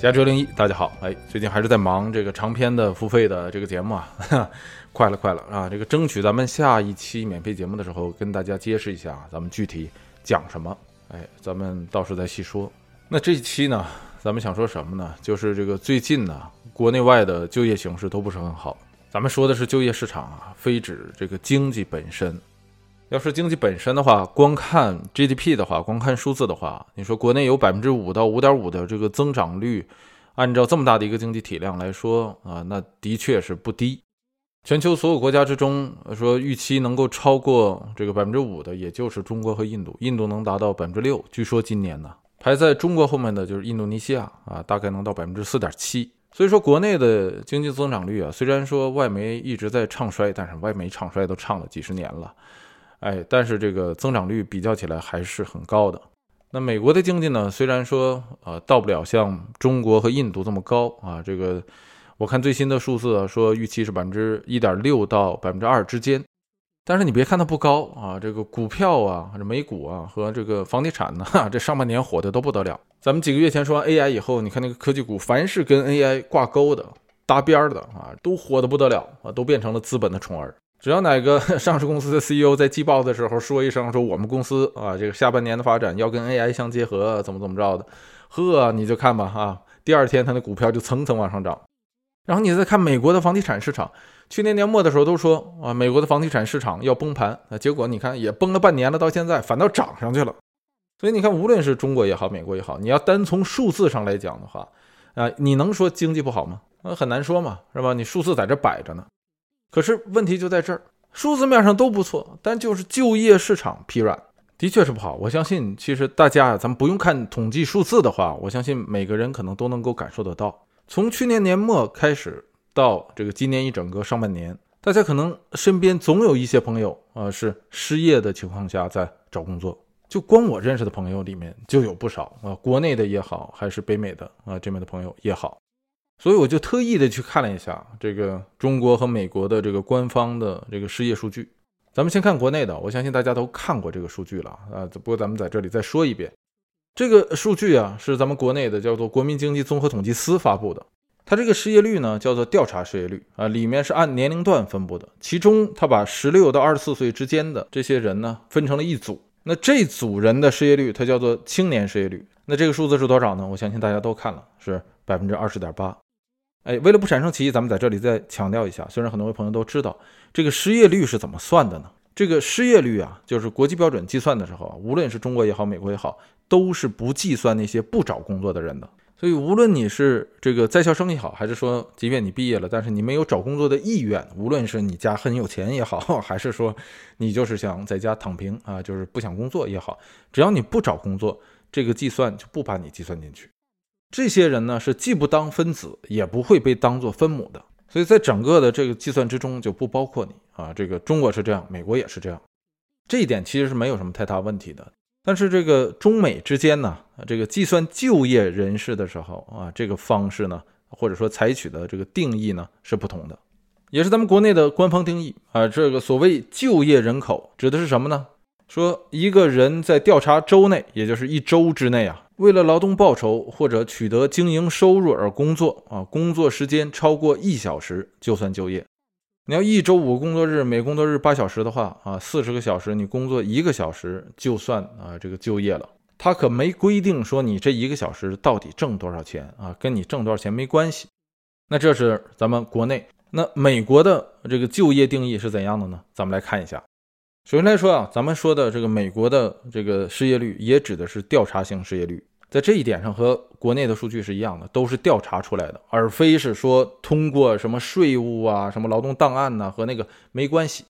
加州零一，大家好，哎，最近还是在忙这个长篇的付费的这个节目啊，快了快了啊！这个争取咱们下一期免费节目的时候跟大家揭示一下，咱们具体讲什么，哎，咱们到时候再细说。那这一期呢，咱们想说什么呢？就是这个最近呢，国内外的就业形势都不是很好。咱们说的是就业市场啊，非指这个经济本身。要是经济本身的话，光看 GDP 的话，光看数字的话，你说国内有百分之五到五点五的这个增长率，按照这么大的一个经济体量来说啊，那的确是不低。全球所有国家之中，说预期能够超过这个百分之五的，也就是中国和印度。印度能达到百分之六，据说今年呢，排在中国后面的就是印度尼西亚啊，大概能到百分之四点七。所以说，国内的经济增长率啊，虽然说外媒一直在唱衰，但是外媒唱衰都唱了几十年了。哎，但是这个增长率比较起来还是很高的。那美国的经济呢？虽然说呃到不了像中国和印度这么高啊，这个我看最新的数字啊，说预期是百分之一点六到百分之二之间。但是你别看它不高啊，这个股票啊，这美股啊和这个房地产呢，这上半年火的都不得了。咱们几个月前说完 AI 以后，你看那个科技股，凡是跟 AI 挂钩的、搭边的啊，都火的不得了啊，都变成了资本的宠儿。只要哪个 上市公司的 CEO 在季报的时候说一声说我们公司啊这个下半年的发展要跟 AI 相结合，怎么怎么着的，呵，你就看吧哈，第二天它的股票就蹭蹭往上涨。然后你再看美国的房地产市场，去年年末的时候都说啊美国的房地产市场要崩盘，啊结果你看也崩了半年了，到现在反倒涨上去了。所以你看，无论是中国也好，美国也好，你要单从数字上来讲的话，啊你能说经济不好吗？啊很难说嘛，是吧？你数字在这摆着呢。可是问题就在这儿，数字面上都不错，但就是就业市场疲软，的确是不好。我相信，其实大家咱们不用看统计数字的话，我相信每个人可能都能够感受得到。从去年年末开始到这个今年一整个上半年，大家可能身边总有一些朋友啊是失业的情况下在找工作，就光我认识的朋友里面就有不少啊，国内的也好，还是北美的啊这边的朋友也好。所以我就特意的去看了一下这个中国和美国的这个官方的这个失业数据。咱们先看国内的，我相信大家都看过这个数据了啊。不过咱们在这里再说一遍，这个数据啊是咱们国内的叫做国民经济综合统计司发布的。它这个失业率呢叫做调查失业率啊，里面是按年龄段分布的。其中它把十六到二十四岁之间的这些人呢分成了一组，那这组人的失业率它叫做青年失业率。那这个数字是多少呢？我相信大家都看了，是百分之二十点八。哎，为了不产生歧义，咱们在这里再强调一下。虽然很多位朋友都知道这个失业率是怎么算的呢？这个失业率啊，就是国际标准计算的时候啊，无论是中国也好，美国也好，都是不计算那些不找工作的人的。所以，无论你是这个在校生也好，还是说即便你毕业了，但是你没有找工作的意愿，无论是你家很有钱也好，还是说你就是想在家躺平啊，就是不想工作也好，只要你不找工作，这个计算就不把你计算进去。这些人呢是既不当分子，也不会被当做分母的，所以在整个的这个计算之中就不包括你啊。这个中国是这样，美国也是这样，这一点其实是没有什么太大问题的。但是这个中美之间呢，这个计算就业人士的时候啊，这个方式呢，或者说采取的这个定义呢是不同的，也是咱们国内的官方定义啊。这个所谓就业人口指的是什么呢？说一个人在调查周内，也就是一周之内啊。为了劳动报酬或者取得经营收入而工作啊，工作时间超过一小时就算就业。你要一周五工作日，每工作日八小时的话啊，四十个小时你工作一个小时就算啊这个就业了。他可没规定说你这一个小时到底挣多少钱啊，跟你挣多少钱没关系。那这是咱们国内，那美国的这个就业定义是怎样的呢？咱们来看一下。首先来说啊，咱们说的这个美国的这个失业率，也指的是调查性失业率，在这一点上和国内的数据是一样的，都是调查出来的，而非是说通过什么税务啊、什么劳动档案呐和那个没关系。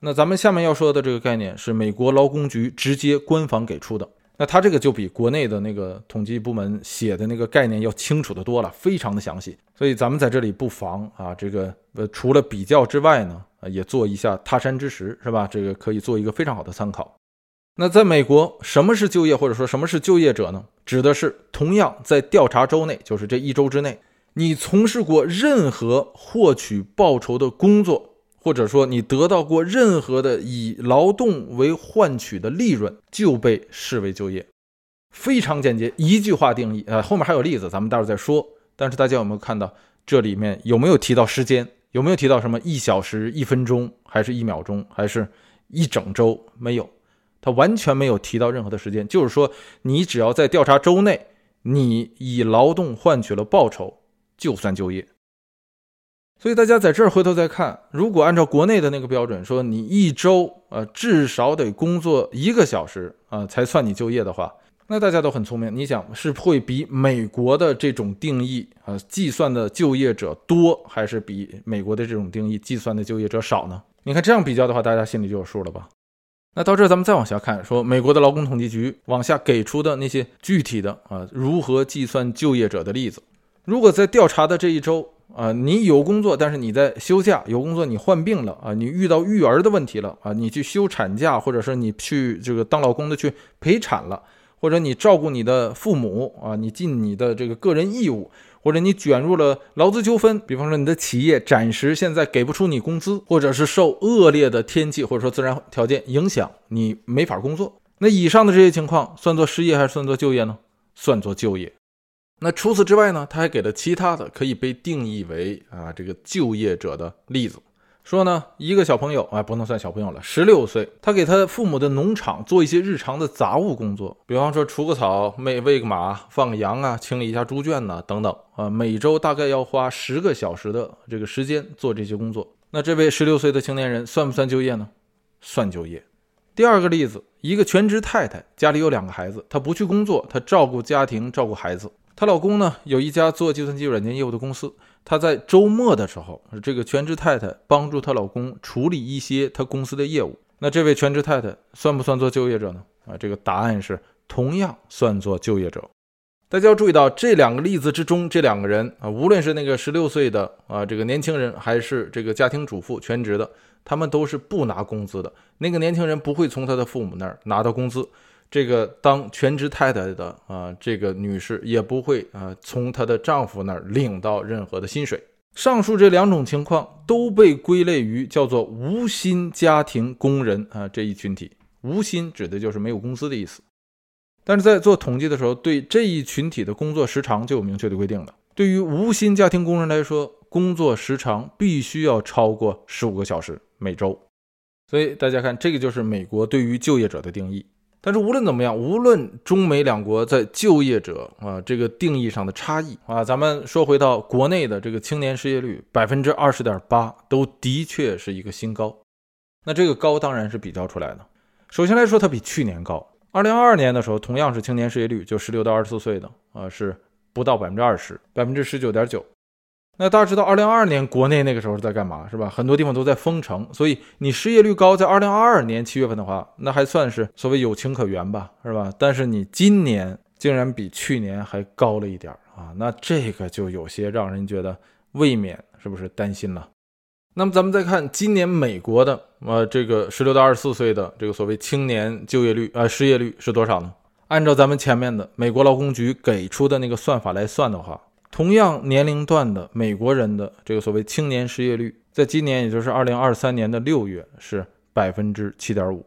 那咱们下面要说的这个概念是美国劳工局直接官方给出的。那它这个就比国内的那个统计部门写的那个概念要清楚的多了，非常的详细。所以咱们在这里不妨啊，这个呃，除了比较之外呢，啊，也做一下他山之石，是吧？这个可以做一个非常好的参考。那在美国，什么是就业，或者说什么是就业者呢？指的是同样在调查周内，就是这一周之内，你从事过任何获取报酬的工作。或者说你得到过任何的以劳动为换取的利润，就被视为就业。非常简洁，一句话定义。呃，后面还有例子，咱们待会儿再说。但是大家有没有看到这里面有没有提到时间？有没有提到什么一小时、一分钟，还是一秒钟，还是一整周？没有，他完全没有提到任何的时间。就是说，你只要在调查周内，你以劳动换取了报酬，就算就业。所以大家在这儿回头再看，如果按照国内的那个标准，说你一周呃至少得工作一个小时啊才算你就业的话，那大家都很聪明，你想是会比美国的这种定义啊计算的就业者多，还是比美国的这种定义计算的就业者少呢？你看这样比较的话，大家心里就有数了吧？那到这儿咱们再往下看，说美国的劳工统计局往下给出的那些具体的啊如何计算就业者的例子，如果在调查的这一周。啊，你有工作，但是你在休假；有工作，你患病了啊，你遇到育儿的问题了啊，你去休产假，或者是你去这个当老公的去陪产了，或者你照顾你的父母啊，你尽你的这个个人义务，或者你卷入了劳资纠纷，比方说你的企业暂时现在给不出你工资，或者是受恶劣的天气或者说自然条件影响，你没法工作。那以上的这些情况算作失业还是算作就业呢？算作就业。那除此之外呢？他还给了其他的可以被定义为啊这个就业者的例子，说呢一个小朋友啊不能算小朋友了，十六岁，他给他父母的农场做一些日常的杂物工作，比方说除个草、喂喂个马、放个羊啊、清理一下猪圈呐等等啊，每周大概要花十个小时的这个时间做这些工作。那这位十六岁的青年人算不算就业呢？算就业。第二个例子，一个全职太太家里有两个孩子，她不去工作，她照顾家庭，照顾孩子。她老公呢有一家做计算机软件业务的公司，她在周末的时候，这个全职太太帮助她老公处理一些她公司的业务。那这位全职太太算不算做就业者呢？啊，这个答案是同样算作就业者。大家要注意到这两个例子之中，这两个人啊，无论是那个十六岁的啊这个年轻人，还是这个家庭主妇全职的，他们都是不拿工资的。那个年轻人不会从他的父母那儿拿到工资。这个当全职太太的啊，这个女士也不会啊从她的丈夫那儿领到任何的薪水。上述这两种情况都被归类于叫做无薪家庭工人啊这一群体。无薪指的就是没有工资的意思。但是在做统计的时候，对这一群体的工作时长就有明确的规定了。对于无薪家庭工人来说，工作时长必须要超过十五个小时每周。所以大家看，这个就是美国对于就业者的定义。但是无论怎么样，无论中美两国在就业者啊这个定义上的差异啊，咱们说回到国内的这个青年失业率百分之二十点八，都的确是一个新高。那这个高当然是比较出来的。首先来说，它比去年高。二零二二年的时候，同样是青年失业率，就十六到二十四岁的啊，是不到百分之二十，百分之十九点九。那大家知道，二零二二年国内那个时候是在干嘛，是吧？很多地方都在封城，所以你失业率高，在二零二二年七月份的话，那还算是所谓有情可原吧，是吧？但是你今年竟然比去年还高了一点儿啊，那这个就有些让人觉得未免是不是担心了？那么咱们再看今年美国的呃这个十六到二十四岁的这个所谓青年就业率啊失业率是多少呢？按照咱们前面的美国劳工局给出的那个算法来算的话。同样年龄段的美国人的这个所谓青年失业率，在今年也就是二零二三年的六月是百分之七点五，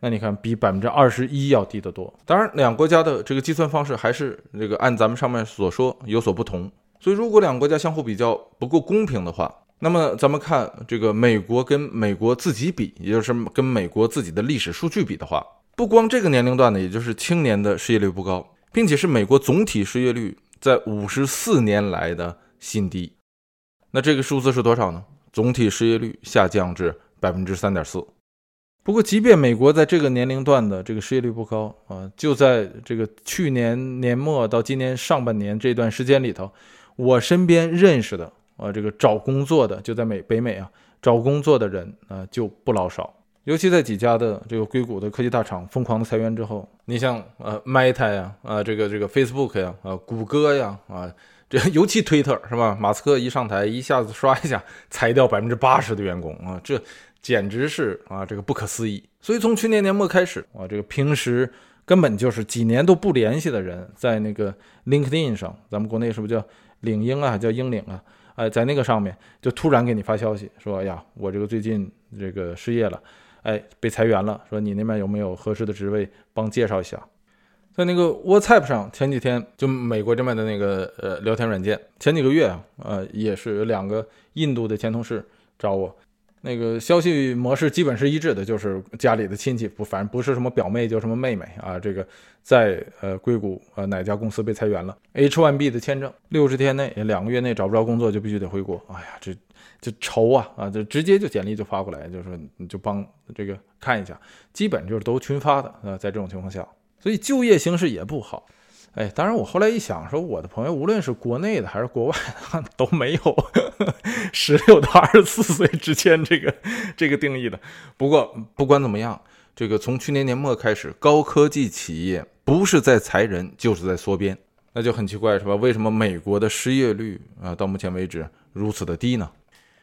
那你看比百分之二十一要低得多。当然，两国家的这个计算方式还是这个按咱们上面所说有所不同。所以，如果两国家相互比较不够公平的话，那么咱们看这个美国跟美国自己比，也就是跟美国自己的历史数据比的话，不光这个年龄段的，也就是青年的失业率不高，并且是美国总体失业率。在五十四年来的新低，那这个数字是多少呢？总体失业率下降至百分之三点四。不过，即便美国在这个年龄段的这个失业率不高啊，就在这个去年年末到今年上半年这段时间里头，我身边认识的啊，这个找工作的就在美北美啊，找工作的人啊就不老少。尤其在几家的这个硅谷的科技大厂疯狂的裁员之后，你像呃 Meta 呀，啊这个这个 Facebook 呀，啊谷歌呀，啊这 尤其推特是吧？马斯克一上台，一下子刷一下裁掉百分之八十的员工啊，这简直是啊这个不可思议。所以从去年年末开始啊，这个平时根本就是几年都不联系的人，在那个 LinkedIn 上，咱们国内是不是叫领英啊，叫英领啊？哎，在那个上面就突然给你发消息说，哎呀，我这个最近这个失业了。哎，被裁员了，说你那边有没有合适的职位，帮介绍一下。在那个 WhatsApp 上，前几天就美国这边的那个呃聊天软件，前几个月啊，呃也是有两个印度的前同事找我，那个消息模式基本是一致的，就是家里的亲戚不，反正不是什么表妹就什么妹妹啊，这个在呃硅谷呃哪家公司被裁员了，H1B 的签证六十天内两个月内找不着工作就必须得回国，哎呀这就愁啊啊，就直接就简历就发过来，就说你就帮这个看一下，基本就是都群发的啊，在这种情况下。所以就业形势也不好，哎，当然我后来一想，说我的朋友无论是国内的还是国外的，都没有 十六到二十四岁之间这个这个定义的。不过不管怎么样，这个从去年年末开始，高科技企业不是在裁人，就是在缩编，那就很奇怪，是吧？为什么美国的失业率啊到目前为止如此的低呢？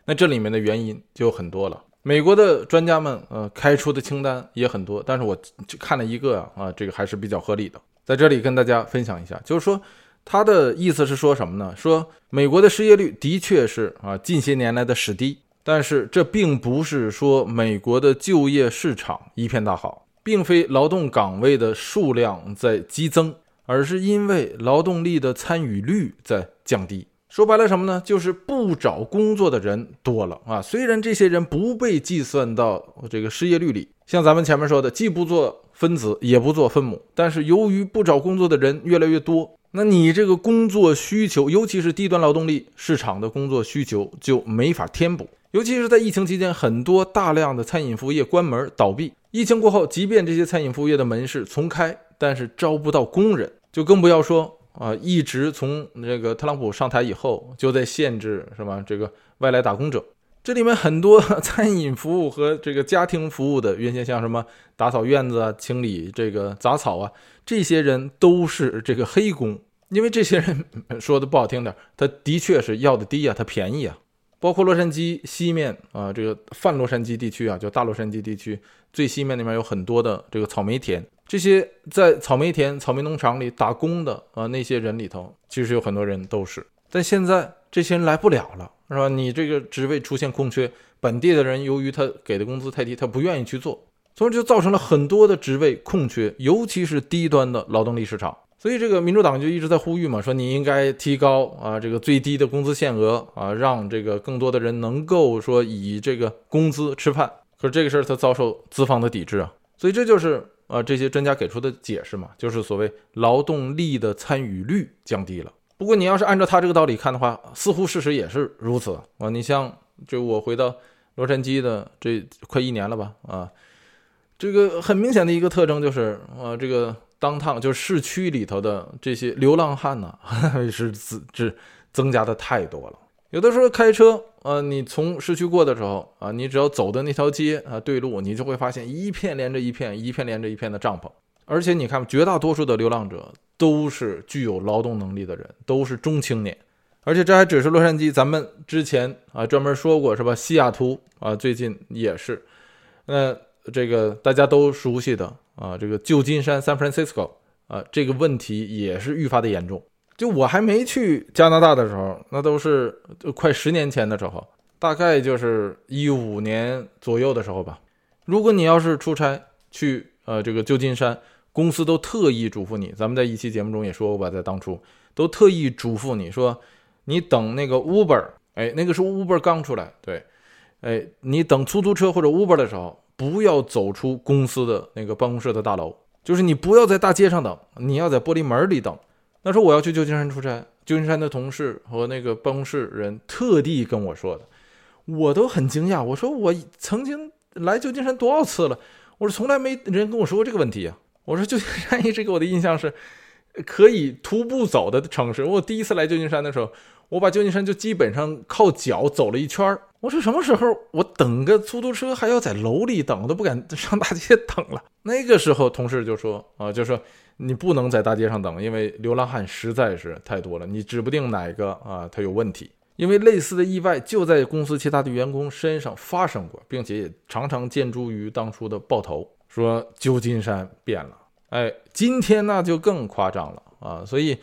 那这里面的原因就很多了。美国的专家们，呃，开出的清单也很多，但是我就看了一个啊，啊，这个还是比较合理的，在这里跟大家分享一下，就是说他的意思是说什么呢？说美国的失业率的确是啊近些年来的史低，但是这并不是说美国的就业市场一片大好，并非劳动岗位的数量在激增，而是因为劳动力的参与率在降低。说白了什么呢？就是不找工作的人多了啊。虽然这些人不被计算到这个失业率里，像咱们前面说的，既不做分子，也不做分母，但是由于不找工作的人越来越多，那你这个工作需求，尤其是低端劳动力市场的工作需求就没法填补。尤其是在疫情期间，很多大量的餐饮服务业关门倒闭。疫情过后，即便这些餐饮服务业的门市重开，但是招不到工人，就更不要说。啊，一直从这个特朗普上台以后，就在限制什么？这个外来打工者，这里面很多 餐饮服务和这个家庭服务的，原先像什么打扫院子啊、清理这个杂草啊，这些人都是这个黑工，因为这些人 说的不好听点，他的确是要的低啊，他便宜啊。包括洛杉矶西面啊，这个泛洛杉矶地区啊，叫大洛杉矶地区最西面那边有很多的这个草莓田。这些在草莓田、草莓农场里打工的啊，那些人里头，其实有很多人都是。但现在这些人来不了了，是吧？你这个职位出现空缺，本地的人由于他给的工资太低，他不愿意去做，所以就造成了很多的职位空缺，尤其是低端的劳动力市场。所以这个民主党就一直在呼吁嘛，说你应该提高啊这个最低的工资限额啊，让这个更多的人能够说以这个工资吃饭。可是这个事儿他遭受资方的抵制啊，所以这就是。啊，这些专家给出的解释嘛，就是所谓劳动力的参与率降低了。不过你要是按照他这个道理看的话，似乎事实也是如此啊。你像，就我回到洛杉矶的这快一年了吧？啊，这个很明显的一个特征就是，啊，这个当趟就市区里头的这些流浪汉呢，是增是增加的太多了。有的时候开车，呃，你从市区过的时候，啊，你只要走的那条街啊，对路，你就会发现一片连着一片，一片连着一片的帐篷。而且你看，绝大多数的流浪者都是具有劳动能力的人，都是中青年。而且这还只是洛杉矶，咱们之前啊专门说过是吧？西雅图啊，最近也是。那这个大家都熟悉的啊，这个旧金山 （San Francisco） 啊，这个问题也是愈发的严重。就我还没去加拿大的时候，那都是快十年前的时候，大概就是一五年左右的时候吧。如果你要是出差去呃这个旧金山，公司都特意嘱咐你，咱们在一期节目中也说过吧，在当初都特意嘱咐你说，你等那个 Uber，哎，那个时候 Uber 刚出来，对，哎，你等出租车或者 Uber 的时候，不要走出公司的那个办公室的大楼，就是你不要在大街上等，你要在玻璃门里等。那时候我要去旧金山出差，旧金山的同事和那个办公室人特地跟我说的，我都很惊讶。我说我曾经来旧金山多少次了，我说从来没人跟我说过这个问题啊。我说旧金山一直给我的印象是可以徒步走的城市。我第一次来旧金山的时候，我把旧金山就基本上靠脚走了一圈儿。我说什么时候我等个出租车还要在楼里等，我都不敢 上大街等了。那个时候同事就说啊，就说。你不能在大街上等，因为流浪汉实在是太多了，你指不定哪个啊他有问题。因为类似的意外就在公司其他的员工身上发生过，并且也常常见诸于当初的爆头，说旧金山变了。哎，今天那就更夸张了啊！所以，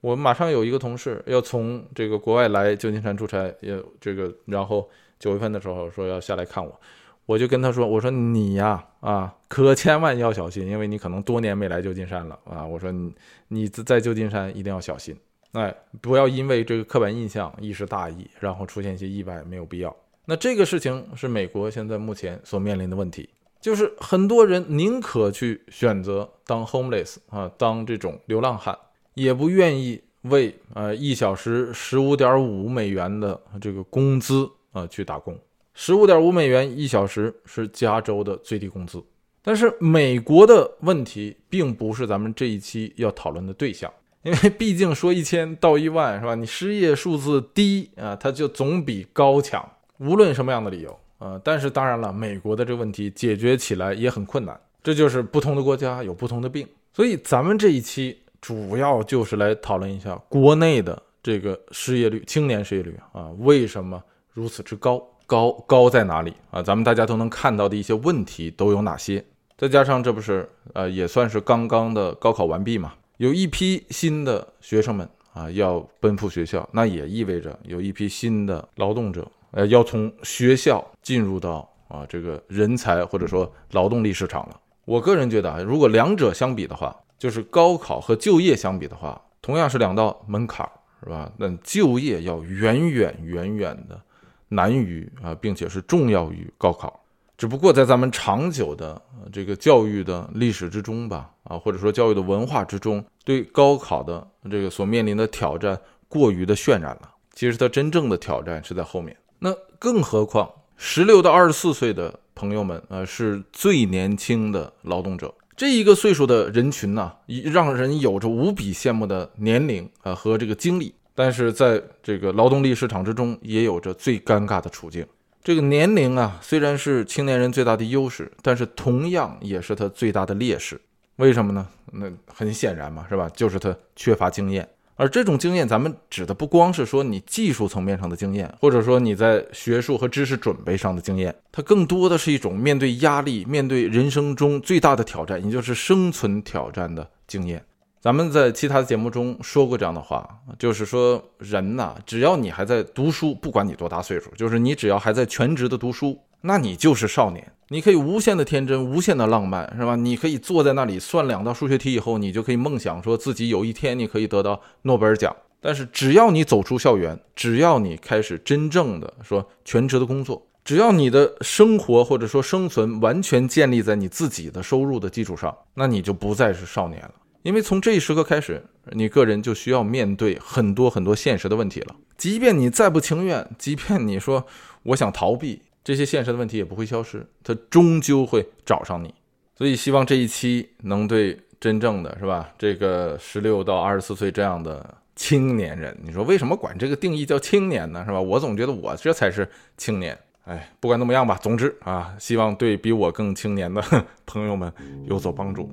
我马上有一个同事要从这个国外来旧金山出差，也这个，然后九月份的时候说要下来看我。我就跟他说：“我说你呀，啊，可千万要小心，因为你可能多年没来旧金山了啊。我说你你在旧金山一定要小心，哎，不要因为这个刻板印象一时大意，然后出现一些意外，没有必要。那这个事情是美国现在目前所面临的问题，就是很多人宁可去选择当 homeless 啊，当这种流浪汉，也不愿意。”为呃一小时十五点五美元的这个工资啊去打工，十五点五美元一小时是加州的最低工资。但是美国的问题并不是咱们这一期要讨论的对象，因为毕竟说一千到一万是吧？你失业数字低啊，它就总比高强，无论什么样的理由啊。但是当然了，美国的这个问题解决起来也很困难，这就是不同的国家有不同的病，所以咱们这一期。主要就是来讨论一下国内的这个失业率、青年失业率啊，为什么如此之高？高高在哪里啊？咱们大家都能看到的一些问题都有哪些？再加上这不是呃也算是刚刚的高考完毕嘛，有一批新的学生们啊要奔赴学校，那也意味着有一批新的劳动者呃要从学校进入到啊这个人才或者说劳动力市场了。我个人觉得啊，如果两者相比的话，就是高考和就业相比的话，同样是两道门槛，是吧？那就业要远远远远的难于啊，并且是重要于高考。只不过在咱们长久的这个教育的历史之中吧，啊，或者说教育的文化之中，对高考的这个所面临的挑战过于的渲染了。其实它真正的挑战是在后面。那更何况十六到二十四岁的朋友们，呃，是最年轻的劳动者。这一个岁数的人群呢，让人有着无比羡慕的年龄啊和这个经历，但是在这个劳动力市场之中，也有着最尴尬的处境。这个年龄啊，虽然是青年人最大的优势，但是同样也是他最大的劣势。为什么呢？那很显然嘛，是吧？就是他缺乏经验。而这种经验，咱们指的不光是说你技术层面上的经验，或者说你在学术和知识准备上的经验，它更多的是一种面对压力、面对人生中最大的挑战，也就是生存挑战的经验。咱们在其他的节目中说过这样的话，就是说人呐，只要你还在读书，不管你多大岁数，就是你只要还在全职的读书。那你就是少年，你可以无限的天真，无限的浪漫，是吧？你可以坐在那里算两道数学题以后，你就可以梦想说自己有一天你可以得到诺贝尔奖。但是只要你走出校园，只要你开始真正的说全职的工作，只要你的生活或者说生存完全建立在你自己的收入的基础上，那你就不再是少年了。因为从这一时刻开始，你个人就需要面对很多很多现实的问题了。即便你再不情愿，即便你说我想逃避。这些现实的问题也不会消失，它终究会找上你。所以希望这一期能对真正的是吧，这个十六到二十四岁这样的青年人，你说为什么管这个定义叫青年呢？是吧？我总觉得我这才是青年。哎，不管怎么样吧，总之啊，希望对比我更青年的 朋友们有所帮助。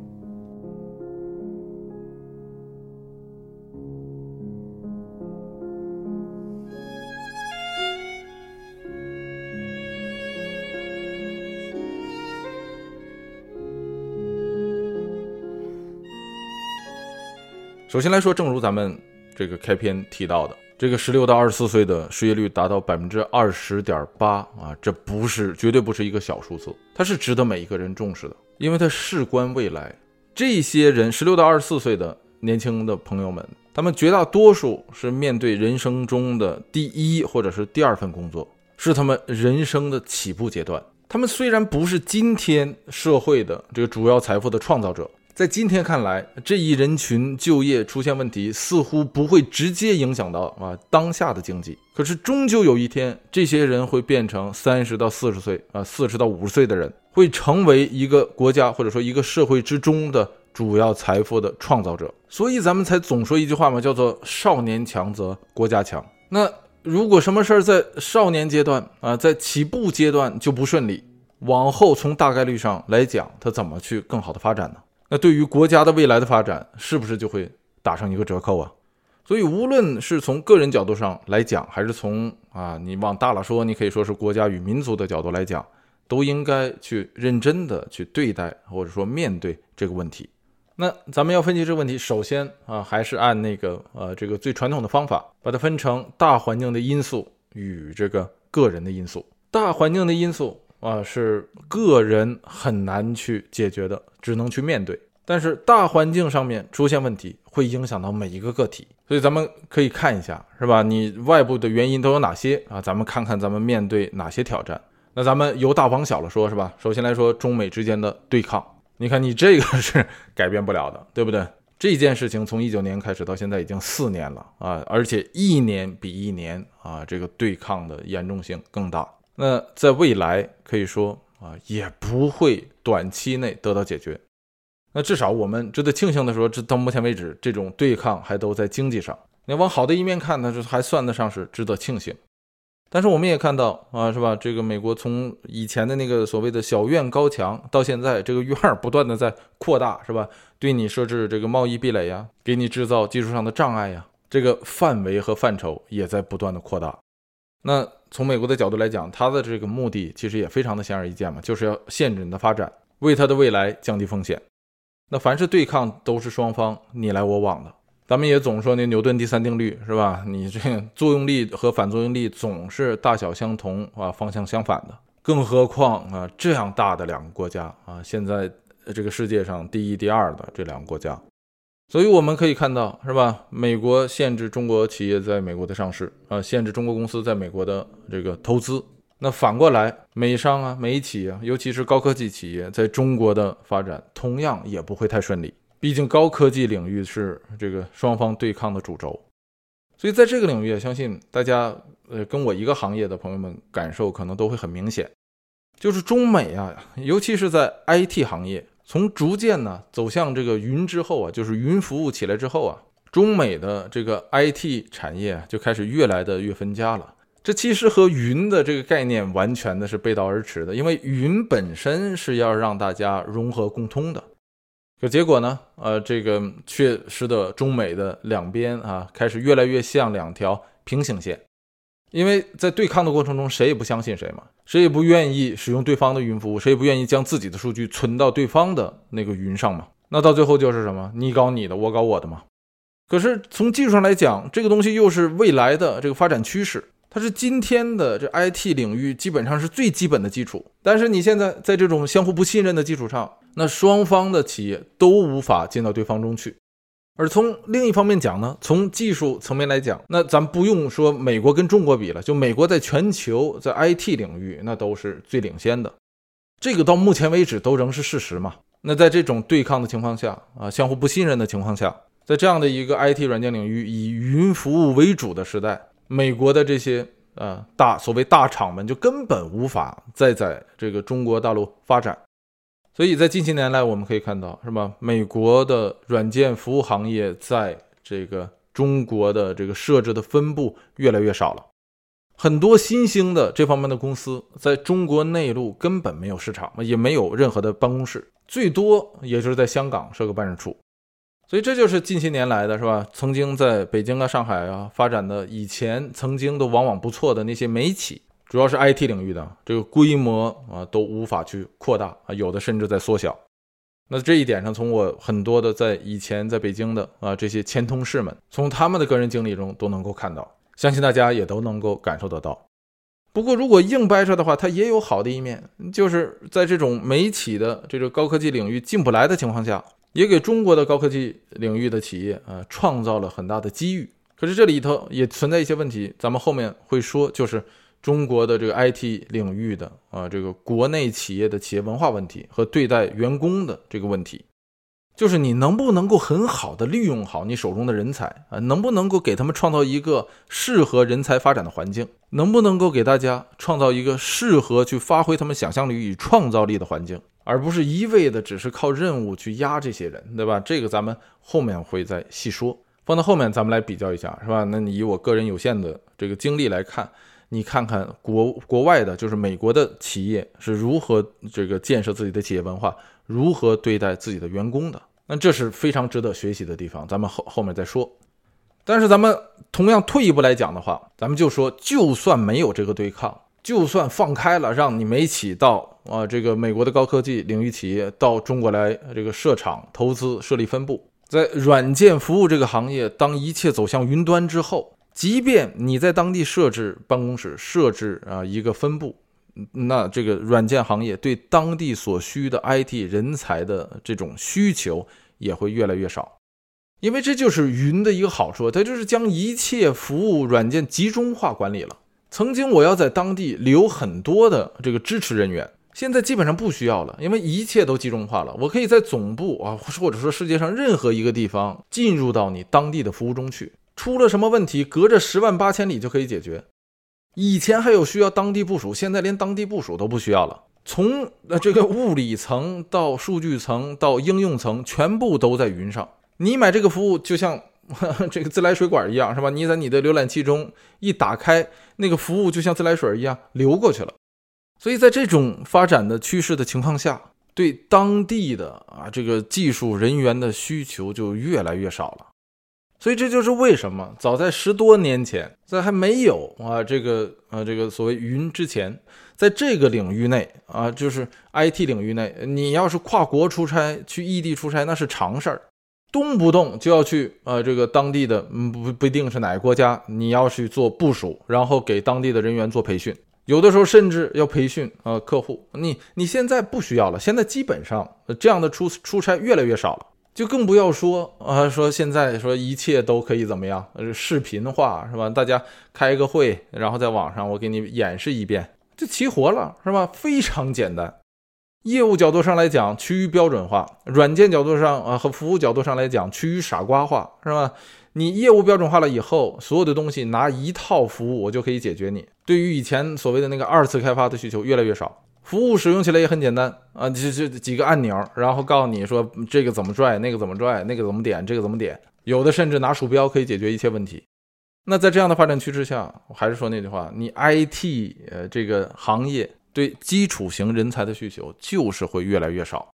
首先来说，正如咱们这个开篇提到的，这个十六到二十四岁的失业率达到百分之二十点八啊，这不是绝对不是一个小数字，它是值得每一个人重视的，因为它事关未来。这些人十六到二十四岁的年轻的朋友们，他们绝大多数是面对人生中的第一或者是第二份工作，是他们人生的起步阶段。他们虽然不是今天社会的这个主要财富的创造者。在今天看来，这一人群就业出现问题，似乎不会直接影响到啊当下的经济。可是终究有一天，这些人会变成三十到四十岁啊，四十到五十岁的人，会成为一个国家或者说一个社会之中的主要财富的创造者。所以咱们才总说一句话嘛，叫做“少年强则国家强”。那如果什么事儿在少年阶段啊，在起步阶段就不顺利，往后从大概率上来讲，它怎么去更好的发展呢？那对于国家的未来的发展，是不是就会打上一个折扣啊？所以，无论是从个人角度上来讲，还是从啊你往大了说，你可以说是国家与民族的角度来讲，都应该去认真的去对待，或者说面对这个问题。那咱们要分析这个问题，首先啊，还是按那个呃这个最传统的方法，把它分成大环境的因素与这个个人的因素。大环境的因素啊，是个人很难去解决的，只能去面对。但是大环境上面出现问题，会影响到每一个个体，所以咱们可以看一下，是吧？你外部的原因都有哪些啊？咱们看看咱们面对哪些挑战。那咱们由大往小了说，是吧？首先来说中美之间的对抗，你看你这个是改变不了的，对不对？这件事情从一九年开始到现在已经四年了啊，而且一年比一年啊，这个对抗的严重性更大。那在未来可以说啊，也不会短期内得到解决。那至少我们值得庆幸的说，这到目前为止，这种对抗还都在经济上。你往好的一面看，那这还算得上是值得庆幸。但是我们也看到啊，是吧？这个美国从以前的那个所谓的小院高墙，到现在这个院儿不断的在扩大，是吧？对你设置这个贸易壁垒呀，给你制造技术上的障碍呀，这个范围和范畴也在不断的扩大。那从美国的角度来讲，它的这个目的其实也非常的显而易见嘛，就是要限制你的发展，为它的未来降低风险。那凡是对抗都是双方你来我往的，咱们也总说那牛顿第三定律是吧？你这作用力和反作用力总是大小相同啊，方向相反的。更何况啊，这样大的两个国家啊，现在这个世界上第一、第二的这两个国家，所以我们可以看到是吧？美国限制中国企业在美国的上市啊，限制中国公司在美国的这个投资。那反过来，美商啊、美企啊，尤其是高科技企业，在中国的发展同样也不会太顺利。毕竟高科技领域是这个双方对抗的主轴，所以在这个领域，相信大家呃跟我一个行业的朋友们感受可能都会很明显，就是中美啊，尤其是在 IT 行业，从逐渐呢走向这个云之后啊，就是云服务起来之后啊，中美的这个 IT 产业就开始越来的越分家了。这其实和云的这个概念完全的是背道而驰的，因为云本身是要让大家融合共通的，可结果呢，呃，这个却使得中美的两边啊开始越来越像两条平行线，因为在对抗的过程中，谁也不相信谁嘛，谁也不愿意使用对方的云服务，谁也不愿意将自己的数据存到对方的那个云上嘛，那到最后就是什么，你搞你的，我搞我的嘛。可是从技术上来讲，这个东西又是未来的这个发展趋势。它是今天的这 IT 领域基本上是最基本的基础，但是你现在在这种相互不信任的基础上，那双方的企业都无法进到对方中去。而从另一方面讲呢，从技术层面来讲，那咱不用说美国跟中国比了，就美国在全球在 IT 领域那都是最领先的，这个到目前为止都仍是事实嘛。那在这种对抗的情况下啊，相互不信任的情况下，在这样的一个 IT 软件领域以云服务为主的时代。美国的这些呃大所谓大厂们就根本无法再在这个中国大陆发展，所以在近些年来，我们可以看到，是吧？美国的软件服务行业在这个中国的这个设置的分布越来越少了，很多新兴的这方面的公司在中国内陆根本没有市场，也没有任何的办公室，最多也就是在香港设个办事处。所以这就是近些年来的是吧？曾经在北京啊、上海啊发展的，以前曾经都往往不错的那些美企，主要是 IT 领域的，这个规模啊都无法去扩大啊，有的甚至在缩小。那这一点上，从我很多的在以前在北京的啊这些前同事们，从他们的个人经历中都能够看到，相信大家也都能够感受得到。不过，如果硬掰扯的话，它也有好的一面，就是在这种美企的这个高科技领域进不来的情况下。也给中国的高科技领域的企业啊创造了很大的机遇，可是这里头也存在一些问题，咱们后面会说，就是中国的这个 IT 领域的啊这个国内企业的企业文化问题和对待员工的这个问题，就是你能不能够很好的利用好你手中的人才啊，能不能够给他们创造一个适合人才发展的环境，能不能够给大家创造一个适合去发挥他们想象力与创造力的环境。而不是一味的只是靠任务去压这些人，对吧？这个咱们后面会再细说。放到后面咱们来比较一下，是吧？那你以我个人有限的这个经历来看，你看看国国外的，就是美国的企业是如何这个建设自己的企业文化，如何对待自己的员工的，那这是非常值得学习的地方。咱们后后面再说。但是咱们同样退一步来讲的话，咱们就说，就算没有这个对抗。就算放开了，让你美企到啊这个美国的高科技领域企业到中国来这个设厂投资设立分部，在软件服务这个行业，当一切走向云端之后，即便你在当地设置办公室设置啊一个分部，那这个软件行业对当地所需的 IT 人才的这种需求也会越来越少，因为这就是云的一个好处，它就是将一切服务软件集中化管理了。曾经我要在当地留很多的这个支持人员，现在基本上不需要了，因为一切都集中化了。我可以在总部啊，或者说世界上任何一个地方进入到你当地的服务中去，出了什么问题，隔着十万八千里就可以解决。以前还有需要当地部署，现在连当地部署都不需要了。从呃这个物理层到数据层到应用层，全部都在云上。你买这个服务就像 这个自来水管一样，是吧？你在你的浏览器中一打开，那个服务就像自来水一样流过去了。所以在这种发展的趋势的情况下，对当地的啊这个技术人员的需求就越来越少了。所以这就是为什么早在十多年前，在还没有啊这个呃这个所谓云之前，在这个领域内啊，就是 IT 领域内，你要是跨国出差去异地出差，那是常事儿，动不动就要去呃这个当地的不不一定是哪个国家，你要去做部署，然后给当地的人员做培训，有的时候甚至要培训呃客户。你你现在不需要了，现在基本上这样的出出差越来越少了。就更不要说啊，说现在说一切都可以怎么样？呃，视频化是吧？大家开个会，然后在网上我给你演示一遍，就齐活了是吧？非常简单。业务角度上来讲，趋于标准化；软件角度上啊和服务角度上来讲，趋于傻瓜化是吧？你业务标准化了以后，所有的东西拿一套服务我就可以解决你。对于以前所谓的那个二次开发的需求越来越少。服务使用起来也很简单啊，就就几个按钮，然后告诉你说这个怎么拽，那个怎么拽，那个怎么点，这个怎么点。有的甚至拿鼠标可以解决一切问题。那在这样的发展趋势下，我还是说那句话，你 IT 呃这个行业对基础型人才的需求就是会越来越少。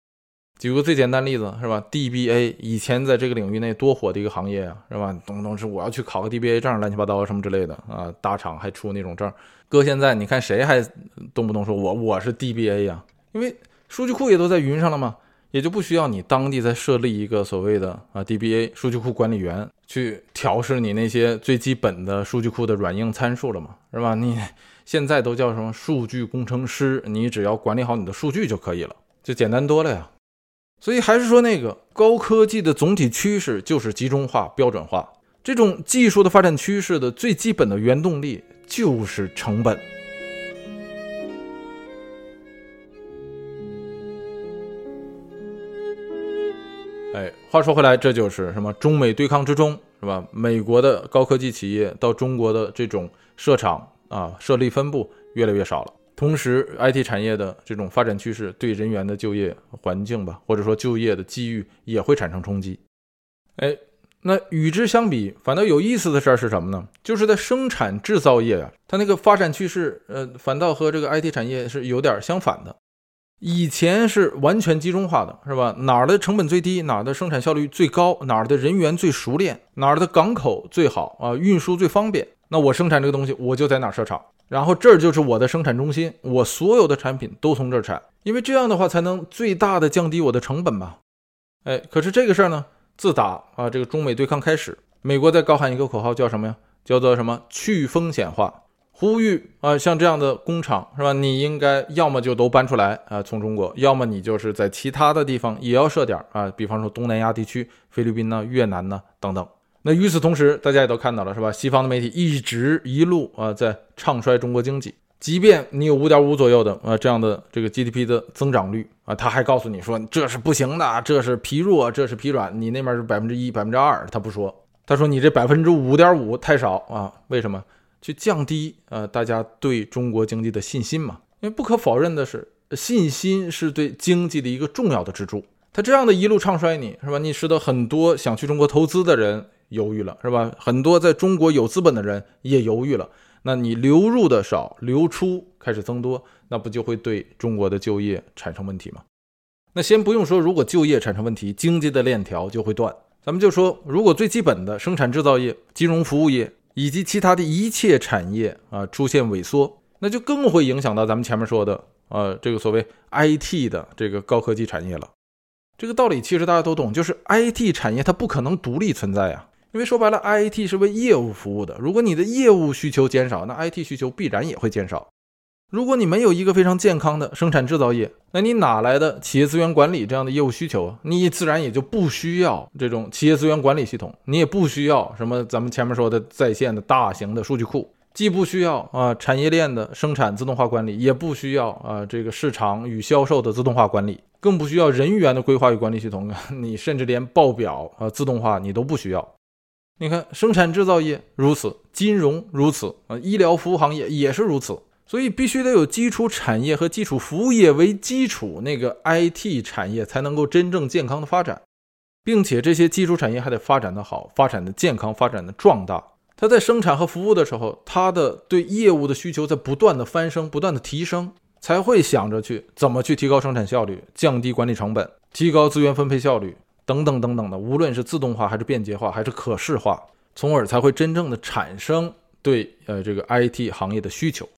举个最简单例子是吧？DBA 以前在这个领域内多火的一个行业啊，是吧？动不动是我要去考个 DBA 证，乱七八糟什么之类的啊，大厂还出那种证。搁现在你看谁还动不动说我我是 DBA 呀？因为数据库也都在云上了嘛，也就不需要你当地再设立一个所谓的啊 DBA 数据库管理员去调试你那些最基本的数据库的软硬参数了嘛，是吧？你 现在都叫什么数据工程师，你只要管理好你的数据就可以了，就简单多了呀。所以还是说那个高科技的总体趋势就是集中化、标准化。这种技术的发展趋势的最基本的原动力就是成本。哎，话说回来，这就是什么中美对抗之中，是吧？美国的高科技企业到中国的这种设厂啊、设立分部越来越少了。同时，IT 产业的这种发展趋势对人员的就业环境吧，或者说就业的机遇也会产生冲击。哎，那与之相比，反倒有意思的事儿是什么呢？就是在生产制造业啊，它那个发展趋势，呃，反倒和这个 IT 产业是有点相反的。以前是完全集中化的，是吧？哪儿的成本最低，哪儿的生产效率最高，哪儿的人员最熟练，哪儿的港口最好啊，运输最方便。那我生产这个东西，我就在哪儿设厂。然后这儿就是我的生产中心，我所有的产品都从这儿产，因为这样的话才能最大的降低我的成本嘛。哎，可是这个事儿呢，自打啊这个中美对抗开始，美国在高喊一个口号叫什么呀？叫做什么去风险化，呼吁啊像这样的工厂是吧？你应该要么就都搬出来啊从中国，要么你就是在其他的地方也要设点啊，比方说东南亚地区，菲律宾呢、越南呢等等。那与此同时，大家也都看到了，是吧？西方的媒体一直一路啊在唱衰中国经济，即便你有五点五左右的啊这样的这个 GDP 的增长率啊，他还告诉你说这是不行的，这是疲弱，这是疲软。你那边是百分之一、百分之二，他不说，他说你这百分之五点五太少啊？为什么？去降低呃大家对中国经济的信心嘛？因为不可否认的是，信心是对经济的一个重要的支柱。他这样的一路唱衰你是吧？你使得很多想去中国投资的人。犹豫了是吧？很多在中国有资本的人也犹豫了。那你流入的少，流出开始增多，那不就会对中国的就业产生问题吗？那先不用说，如果就业产生问题，经济的链条就会断。咱们就说，如果最基本的生产制造业、金融服务业以及其他的一切产业啊出现萎缩，那就更会影响到咱们前面说的呃这个所谓 IT 的这个高科技产业了。这个道理其实大家都懂，就是 IT 产业它不可能独立存在呀。因为说白了，IT 是为业务服务的。如果你的业务需求减少，那 IT 需求必然也会减少。如果你没有一个非常健康的生产制造业，那你哪来的企业资源管理这样的业务需求？你自然也就不需要这种企业资源管理系统，你也不需要什么咱们前面说的在线的大型的数据库，既不需要啊产业链的生产自动化管理，也不需要啊这个市场与销售的自动化管理，更不需要人员的规划与管理系统。你甚至连报表啊自动化你都不需要。你看，生产制造业如此，金融如此啊，医疗服务行业也是如此。所以必须得有基础产业和基础服务业为基础，那个 IT 产业才能够真正健康的发展，并且这些基础产业还得发展的好，发展的健康，发展的壮大。它在生产和服务的时候，它的对业务的需求在不断的翻升，不断的提升，才会想着去怎么去提高生产效率，降低管理成本，提高资源分配效率等等等等的。无论是自动化还是便捷化还是可视化，从而才会真正的产生对呃这个 IT 行业的需求。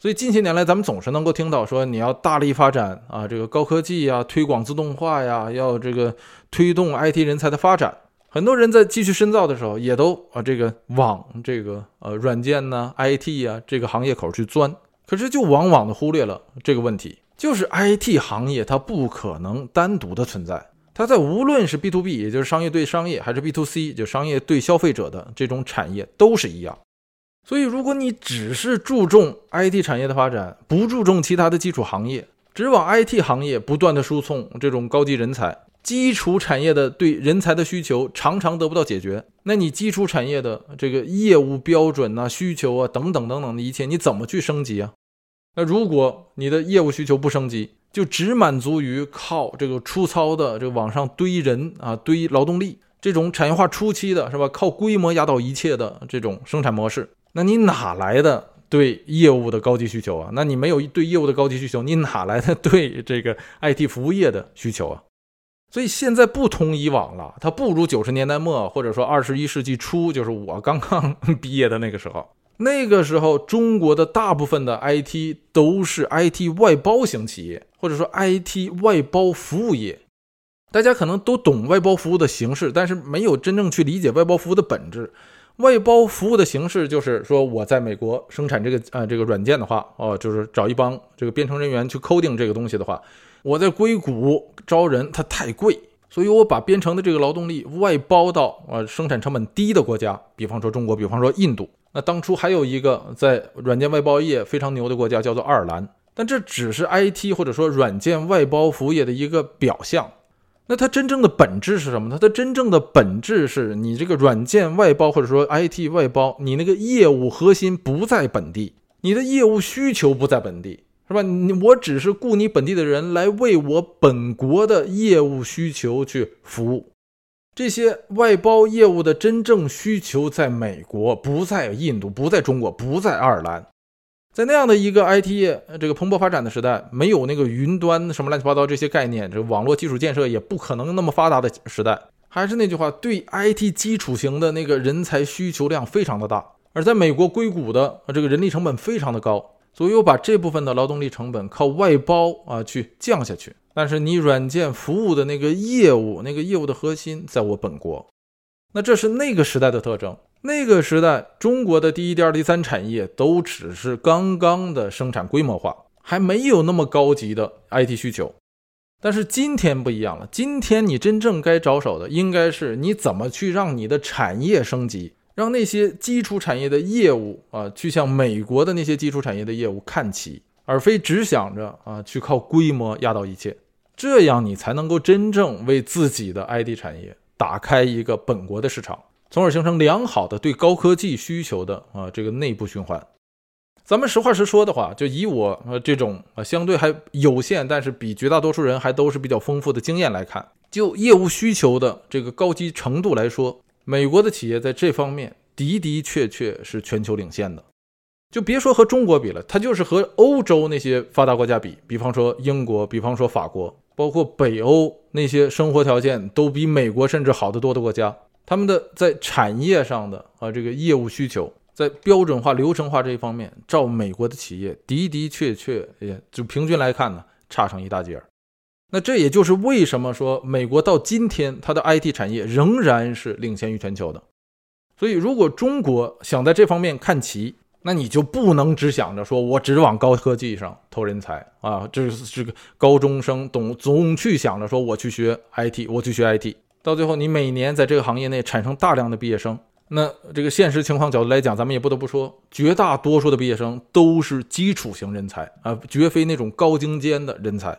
所以近些年来，咱们总是能够听到说，你要大力发展啊，这个高科技呀，推广自动化呀，要这个推动 IT 人才的发展。很多人在继续深造的时候，也都啊这个往这个呃软件呢、IT 呀这个行业口去钻。可是就往往的忽略了这个问题，就是 IT 行业它不可能单独的存在，它在无论是 B to B，也就是商业对商业，还是 B to C，就商业对消费者的这种产业，都是一样。所以，如果你只是注重 IT 产业的发展，不注重其他的基础行业，只往 IT 行业不断的输送这种高级人才，基础产业的对人才的需求常常得不到解决，那你基础产业的这个业务标准呐、需求啊等等等等的一切，你怎么去升级啊？那如果你的业务需求不升级，就只满足于靠这个粗糙的这个往上堆人啊、堆劳动力这种产业化初期的是吧？靠规模压倒一切的这种生产模式。那你哪来的对业务的高级需求啊？那你没有对业务的高级需求，你哪来的对这个 IT 服务业的需求啊？所以现在不同以往了，它不如九十年代末或者说二十一世纪初，就是我刚刚毕业的那个时候。那个时候，中国的大部分的 IT 都是 IT 外包型企业，或者说 IT 外包服务业。大家可能都懂外包服务的形式，但是没有真正去理解外包服务的本质。外包服务的形式就是说，我在美国生产这个呃这个软件的话，哦，就是找一帮这个编程人员去 coding 这个东西的话，我在硅谷招人它太贵，所以我把编程的这个劳动力外包到呃生产成本低的国家，比方说中国，比方说印度。那当初还有一个在软件外包业非常牛的国家叫做爱尔兰，但这只是 IT 或者说软件外包服务业的一个表象。那它真正的本质是什么呢？它的真正的本质是你这个软件外包或者说 IT 外包，你那个业务核心不在本地，你的业务需求不在本地，是吧？你我只是雇你本地的人来为我本国的业务需求去服务，这些外包业务的真正需求在美国，不在印度，不在中国，不在爱尔兰。在那样的一个 IT 业这个蓬勃发展的时代，没有那个云端什么乱七八糟这些概念，这网络基础建设也不可能那么发达的时代。还是那句话，对 IT 基础型的那个人才需求量非常的大，而在美国硅谷的这个人力成本非常的高，所以我把这部分的劳动力成本靠外包啊去降下去。但是你软件服务的那个业务，那个业务的核心在我本国，那这是那个时代的特征。那个时代，中国的第一、第二、第三产业都只是刚刚的生产规模化，还没有那么高级的 IT 需求。但是今天不一样了，今天你真正该着手的，应该是你怎么去让你的产业升级，让那些基础产业的业务啊，去向美国的那些基础产业的业务看齐，而非只想着啊去靠规模压倒一切。这样你才能够真正为自己的 IT 产业打开一个本国的市场。从而形成良好的对高科技需求的啊这个内部循环。咱们实话实说的话，就以我呃这种啊相对还有限，但是比绝大多数人还都是比较丰富的经验来看，就业务需求的这个高级程度来说，美国的企业在这方面的的确确是全球领先的。就别说和中国比了，它就是和欧洲那些发达国家比，比方说英国，比方说法国，包括北欧那些生活条件都比美国甚至好得多的国家。他们的在产业上的啊这个业务需求，在标准化、流程化这一方面，照美国的企业的的确确，也就平均来看呢，差上一大截儿。那这也就是为什么说美国到今天它的 IT 产业仍然是领先于全球的。所以，如果中国想在这方面看齐，那你就不能只想着说我只往高科技上投人才啊，这是这个高中生总总去想着说我去学 IT，我去学 IT，到最后你每年在这个行业内产生大量的毕业生。那这个现实情况角度来讲，咱们也不得不说，绝大多数的毕业生都是基础型人才啊，绝非那种高精尖的人才。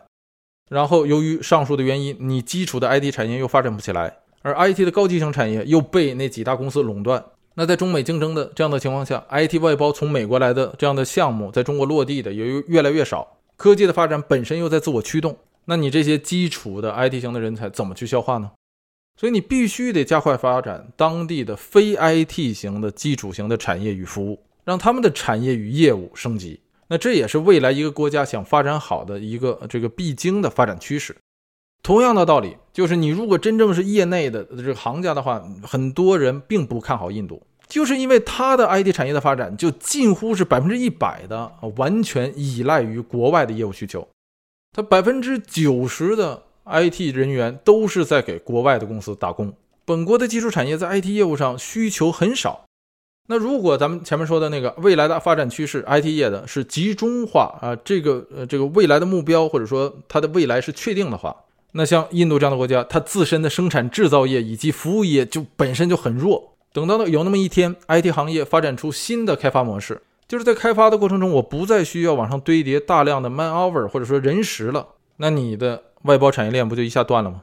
然后由于上述的原因，你基础的 IT 产业又发展不起来，而 IT 的高级型产业又被那几大公司垄断。那在中美竞争的这样的情况下，IT 外包从美国来的这样的项目在中国落地的也越来越少。科技的发展本身又在自我驱动，那你这些基础的 IT 型的人才怎么去消化呢？所以你必须得加快发展当地的非 IT 型的基础型的产业与服务，让他们的产业与业务升级。那这也是未来一个国家想发展好的一个这个必经的发展趋势。同样的道理，就是你如果真正是业内的这个行家的话，很多人并不看好印度，就是因为它的 IT 产业的发展就近乎是百分之一百的完全依赖于国外的业务需求，它百分之九十的。IT 人员都是在给国外的公司打工，本国的技术产业在 IT 业务上需求很少。那如果咱们前面说的那个未来的发展趋势，IT 业的是集中化啊，这个呃这个未来的目标或者说它的未来是确定的话，那像印度这样的国家，它自身的生产制造业以及服务业就本身就很弱。等到有那么一天，IT 行业发展出新的开发模式，就是在开发的过程中，我不再需要往上堆叠大量的 man hour 或者说人时了，那你的。外包产业链不就一下断了吗？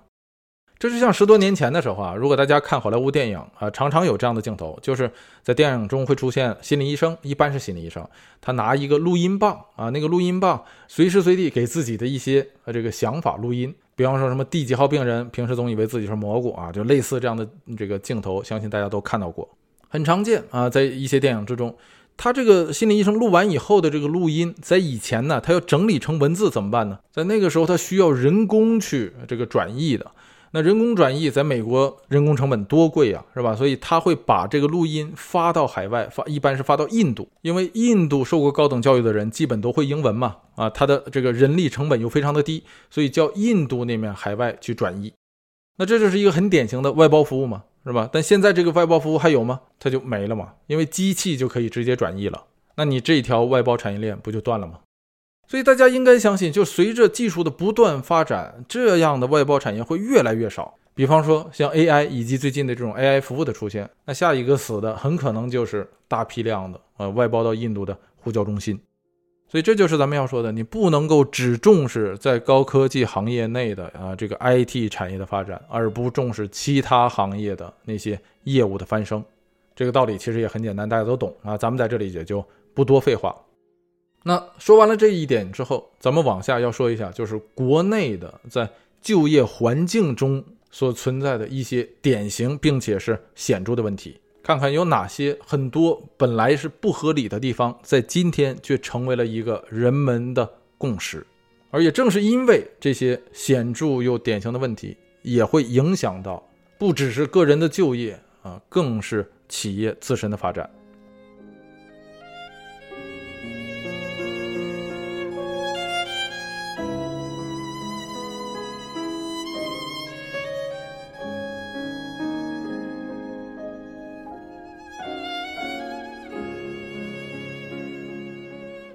这就像十多年前的时候啊，如果大家看好莱坞电影啊，常常有这样的镜头，就是在电影中会出现心理医生，一般是心理医生，他拿一个录音棒啊，那个录音棒随时随地给自己的一些呃这个想法录音，比方说什么第几号病人平时总以为自己是蘑菇啊，就类似这样的这个镜头，相信大家都看到过，很常见啊，在一些电影之中。他这个心理医生录完以后的这个录音，在以前呢，他要整理成文字怎么办呢？在那个时候，他需要人工去这个转译的。那人工转译，在美国人工成本多贵呀，是吧？所以他会把这个录音发到海外，发一般是发到印度，因为印度受过高等教育的人基本都会英文嘛，啊，他的这个人力成本又非常的低，所以叫印度那面海外去转译。那这就是一个很典型的外包服务嘛。是吧？但现在这个外包服务还有吗？它就没了嘛，因为机器就可以直接转移了。那你这条外包产业链不就断了吗？所以大家应该相信，就随着技术的不断发展，这样的外包产业会越来越少。比方说像 AI 以及最近的这种 AI 服务的出现，那下一个死的很可能就是大批量的呃外包到印度的呼叫中心。所以这就是咱们要说的，你不能够只重视在高科技行业内的啊这个 IT 产业的发展，而不重视其他行业的那些业务的翻身。这个道理其实也很简单，大家都懂啊。咱们在这里也就不多废话。那说完了这一点之后，咱们往下要说一下，就是国内的在就业环境中所存在的一些典型并且是显著的问题。看看有哪些很多本来是不合理的地方，在今天却成为了一个人们的共识，而也正是因为这些显著又典型的问题，也会影响到不只是个人的就业啊，更是企业自身的发展。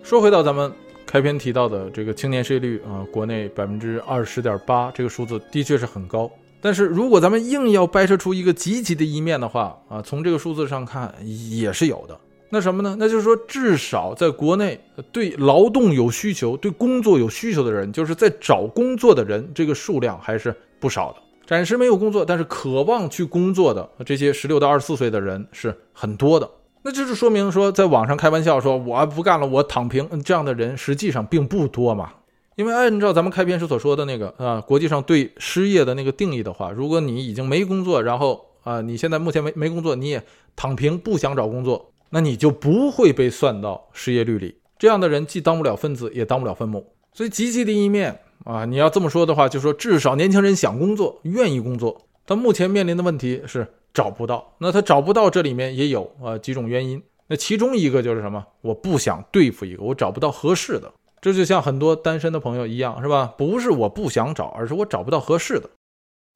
说回到咱们开篇提到的这个青年失业率啊，国内百分之二十点八，这个数字的确是很高。但是如果咱们硬要掰扯出一个积极的一面的话啊，从这个数字上看也是有的。那什么呢？那就是说，至少在国内对劳动有需求、对工作有需求的人，就是在找工作的人，这个数量还是不少的。暂时没有工作，但是渴望去工作的这些十六到二十四岁的人是很多的。那就是说明说，在网上开玩笑说我不干了，我躺平，这样的人实际上并不多嘛。因为按照咱们开篇时所说的那个啊，国际上对失业的那个定义的话，如果你已经没工作，然后啊，你现在目前没没工作，你也躺平，不想找工作，那你就不会被算到失业率里。这样的人既当不了分子，也当不了分母。所以积极的一面啊，你要这么说的话，就说至少年轻人想工作，愿意工作。他目前面临的问题是。找不到，那他找不到，这里面也有啊几种原因。那其中一个就是什么？我不想对付一个，我找不到合适的。这就像很多单身的朋友一样，是吧？不是我不想找，而是我找不到合适的。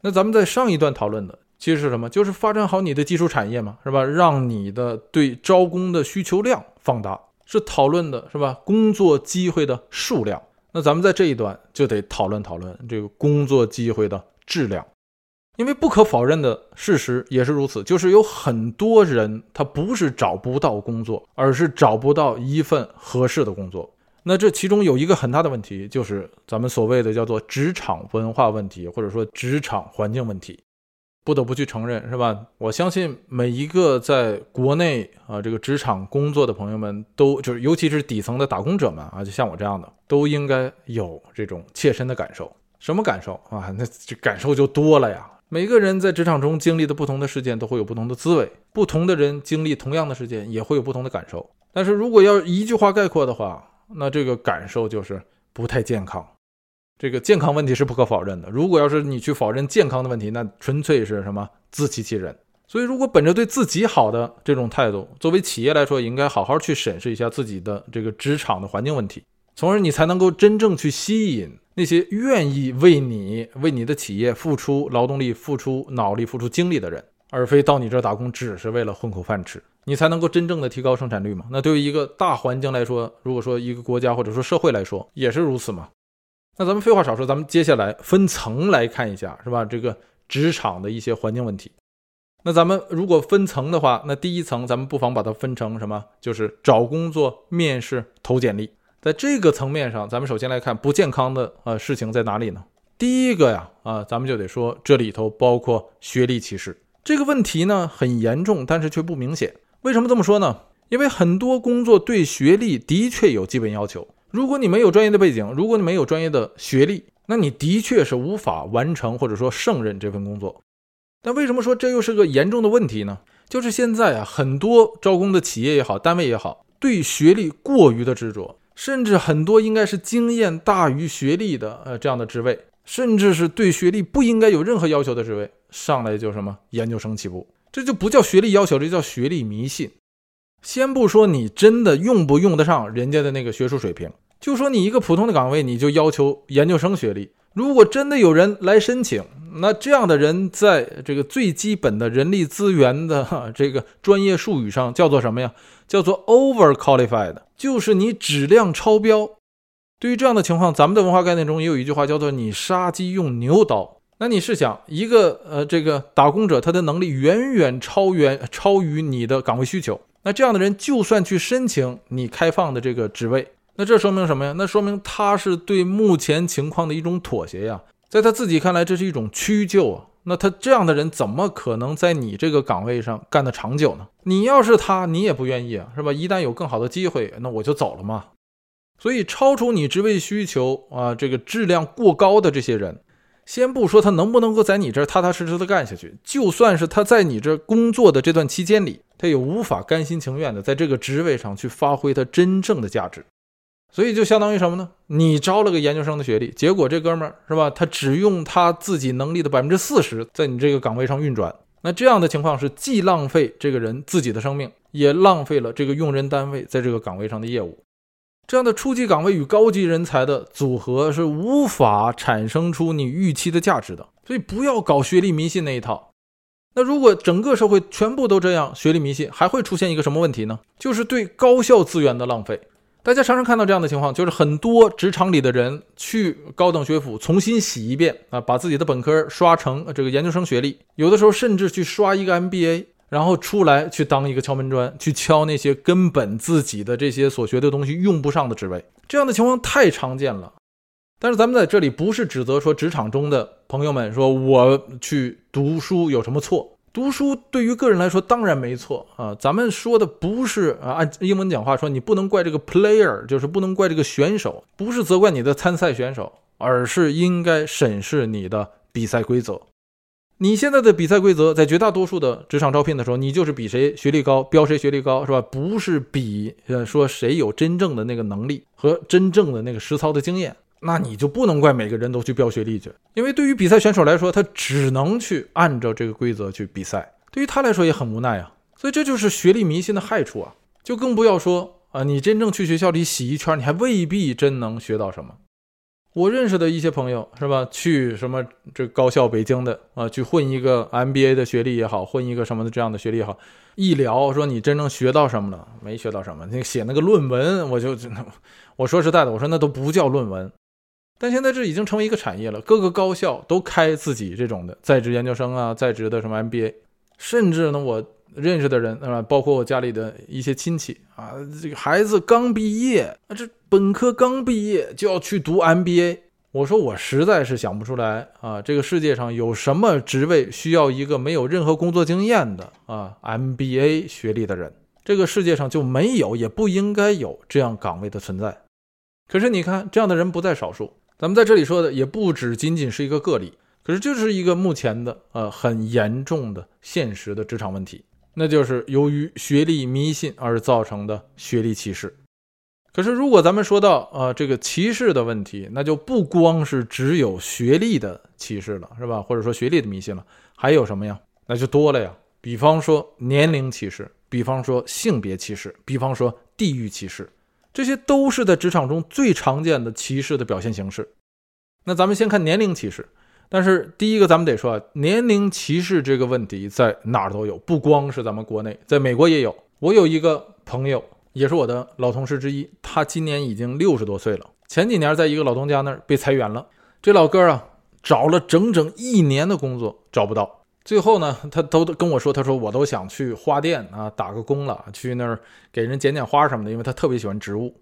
那咱们在上一段讨论的其实是什么？就是发展好你的基础产业嘛，是吧？让你的对招工的需求量放大，是讨论的是吧？工作机会的数量。那咱们在这一段就得讨论讨论这个工作机会的质量，因为不可否认的事实也是如此，就是有很多人他不是找不到工作，而是找不到一份合适的工作。那这其中有一个很大的问题，就是咱们所谓的叫做职场文化问题，或者说职场环境问题。不得不去承认，是吧？我相信每一个在国内啊这个职场工作的朋友们，都就是尤其是底层的打工者们啊，就像我这样的，都应该有这种切身的感受。什么感受啊？那这感受就多了呀。每个人在职场中经历的不同的事件，都会有不同的滋味；不同的人经历同样的事件，也会有不同的感受。但是如果要一句话概括的话，那这个感受就是不太健康。这个健康问题是不可否认的。如果要是你去否认健康的问题，那纯粹是什么自欺欺人。所以，如果本着对自己好的这种态度，作为企业来说，应该好好去审视一下自己的这个职场的环境问题，从而你才能够真正去吸引那些愿意为你、为你的企业付出劳动力、付出脑力、付出精力的人，而非到你这打工只是为了混口饭吃。你才能够真正的提高生产率嘛？那对于一个大环境来说，如果说一个国家或者说社会来说，也是如此嘛？那咱们废话少说，咱们接下来分层来看一下，是吧？这个职场的一些环境问题。那咱们如果分层的话，那第一层咱们不妨把它分成什么？就是找工作、面试、投简历。在这个层面上，咱们首先来看不健康的呃事情在哪里呢？第一个呀，啊，咱们就得说这里头包括学历歧视这个问题呢，很严重，但是却不明显。为什么这么说呢？因为很多工作对学历的确有基本要求。如果你没有专业的背景，如果你没有专业的学历，那你的确是无法完成或者说胜任这份工作。但为什么说这又是个严重的问题呢？就是现在啊，很多招工的企业也好，单位也好，对学历过于的执着，甚至很多应该是经验大于学历的呃这样的职位，甚至是对学历不应该有任何要求的职位，上来就什么研究生起步，这就不叫学历要求，这叫学历迷信。先不说你真的用不用得上人家的那个学术水平。就说你一个普通的岗位，你就要求研究生学历。如果真的有人来申请，那这样的人在这个最基本的人力资源的这个专业术语上叫做什么呀？叫做 over qualified，就是你质量超标。对于这样的情况，咱们的文化概念中也有一句话叫做“你杀鸡用牛刀”。那你试想，一个呃这个打工者，他的能力远远超远超于你的岗位需求，那这样的人就算去申请你开放的这个职位。那这说明什么呀？那说明他是对目前情况的一种妥协呀，在他自己看来，这是一种屈就啊。那他这样的人怎么可能在你这个岗位上干得长久呢？你要是他，你也不愿意啊，是吧？一旦有更好的机会，那我就走了嘛。所以，超出你职位需求啊，这个质量过高的这些人，先不说他能不能够在你这儿踏踏实实的干下去，就算是他在你这工作的这段期间里，他也无法甘心情愿的在这个职位上去发挥他真正的价值。所以就相当于什么呢？你招了个研究生的学历，结果这哥们儿是吧？他只用他自己能力的百分之四十在你这个岗位上运转。那这样的情况是既浪费这个人自己的生命，也浪费了这个用人单位在这个岗位上的业务。这样的初级岗位与高级人才的组合是无法产生出你预期的价值的。所以不要搞学历迷信那一套。那如果整个社会全部都这样学历迷信，还会出现一个什么问题呢？就是对高校资源的浪费。大家常常看到这样的情况，就是很多职场里的人去高等学府重新洗一遍啊，把自己的本科刷成这个研究生学历，有的时候甚至去刷一个 MBA，然后出来去当一个敲门砖，去敲那些根本自己的这些所学的东西用不上的职位。这样的情况太常见了。但是咱们在这里不是指责说职场中的朋友们说我去读书有什么错。读书对于个人来说当然没错啊，咱们说的不是啊，按英文讲话说，你不能怪这个 player，就是不能怪这个选手，不是责怪你的参赛选手，而是应该审视你的比赛规则。你现在的比赛规则，在绝大多数的职场招聘的时候，你就是比谁学历高，标谁学历高，是吧？不是比呃说谁有真正的那个能力和真正的那个实操的经验。那你就不能怪每个人都去飙学历去，因为对于比赛选手来说，他只能去按照这个规则去比赛，对于他来说也很无奈啊。所以这就是学历迷信的害处啊！就更不要说啊，你真正去学校里洗一圈，你还未必真能学到什么。我认识的一些朋友是吧，去什么这高校北京的啊，去混一个 MBA 的学历也好，混一个什么的这样的学历也好，一聊说你真正学到什么了？没学到什么，那写那个论文，我就我说实在的，我说那都不叫论文。但现在这已经成为一个产业了，各个高校都开自己这种的在职研究生啊，在职的什么 MBA，甚至呢，我认识的人啊，包括我家里的一些亲戚啊，这个孩子刚毕业啊，这本科刚毕业就要去读 MBA，我说我实在是想不出来啊，这个世界上有什么职位需要一个没有任何工作经验的啊 MBA 学历的人？这个世界上就没有，也不应该有这样岗位的存在。可是你看，这样的人不在少数。咱们在这里说的也不只仅仅是一个个例，可是就是一个目前的呃很严重的现实的职场问题，那就是由于学历迷信而造成的学历歧视。可是如果咱们说到啊这个歧视的问题，那就不光是只有学历的歧视了，是吧？或者说学历的迷信了，还有什么呀？那就多了呀。比方说年龄歧视，比方说性别歧视，比方说地域歧视。这些都是在职场中最常见的歧视的表现形式。那咱们先看年龄歧视，但是第一个咱们得说啊，年龄歧视这个问题在哪儿都有，不光是咱们国内，在美国也有。我有一个朋友，也是我的老同事之一，他今年已经六十多岁了。前几年在一个老东家那儿被裁员了，这老哥啊找了整整一年的工作找不到。最后呢，他都跟我说，他说我都想去花店啊打个工了，去那儿给人剪剪花什么的，因为他特别喜欢植物。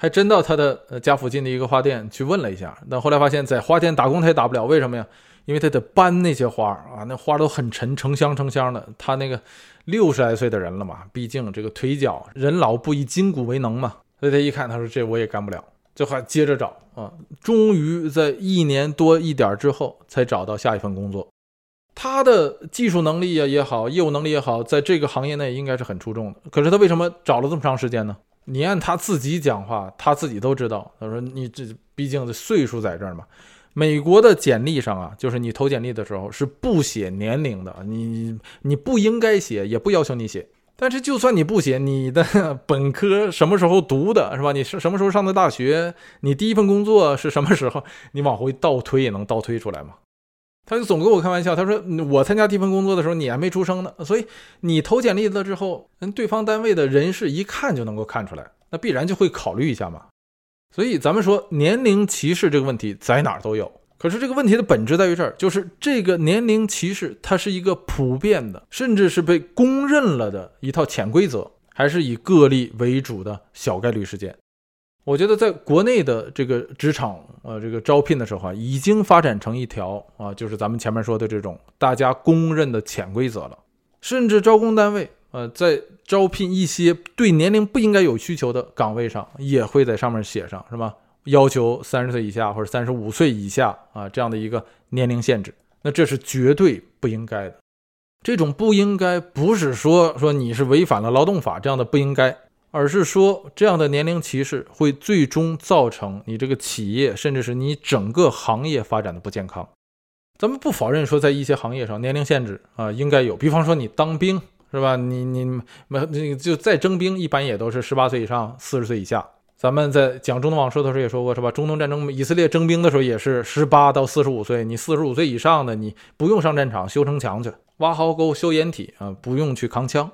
还真到他的呃家附近的一个花店去问了一下，但后来发现，在花店打工他也打不了，为什么呀？因为他得搬那些花啊，那花都很沉，成箱成箱的。他那个六十来岁的人了嘛，毕竟这个腿脚，人老不以筋骨为能嘛。所以他一看，他说这我也干不了，就还接着找啊，终于在一年多一点之后才找到下一份工作。他的技术能力呀也好，业务能力也好，在这个行业内应该是很出众的。可是他为什么找了这么长时间呢？你按他自己讲话，他自己都知道。他说：“你这毕竟这岁数在这儿嘛。美国的简历上啊，就是你投简历的时候是不写年龄的，你你不应该写，也不要求你写。但是就算你不写，你的本科什么时候读的，是吧？你是什么时候上的大学？你第一份工作是什么时候？你往回倒推也能倒推出来吗？”他就总跟我开玩笑，他说我参加第一份工作的时候你还没出生呢，所以你投简历了之后，人对方单位的人事一看就能够看出来，那必然就会考虑一下嘛。所以咱们说年龄歧视这个问题在哪儿都有，可是这个问题的本质在于这儿，就是这个年龄歧视它是一个普遍的，甚至是被公认了的一套潜规则，还是以个例为主的小概率事件。我觉得在国内的这个职场，呃，这个招聘的时候啊，已经发展成一条啊，就是咱们前面说的这种大家公认的潜规则了。甚至招工单位，呃，在招聘一些对年龄不应该有需求的岗位上，也会在上面写上，是吧？要求三十岁以下或者三十五岁以下啊这样的一个年龄限制。那这是绝对不应该的。这种不应该，不是说说你是违反了劳动法这样的不应该。而是说，这样的年龄歧视会最终造成你这个企业，甚至是你整个行业发展的不健康。咱们不否认说，在一些行业上年龄限制啊应该有，比方说你当兵是吧？你你没那就再征兵，一般也都是十八岁以上，四十岁以下。咱们在讲中东往事的时候也说过是吧？中东战争以色列征兵的时候也是十八到四十五岁，你四十五岁以上的你不用上战场修城墙去，挖壕沟修掩体啊，不用去扛枪。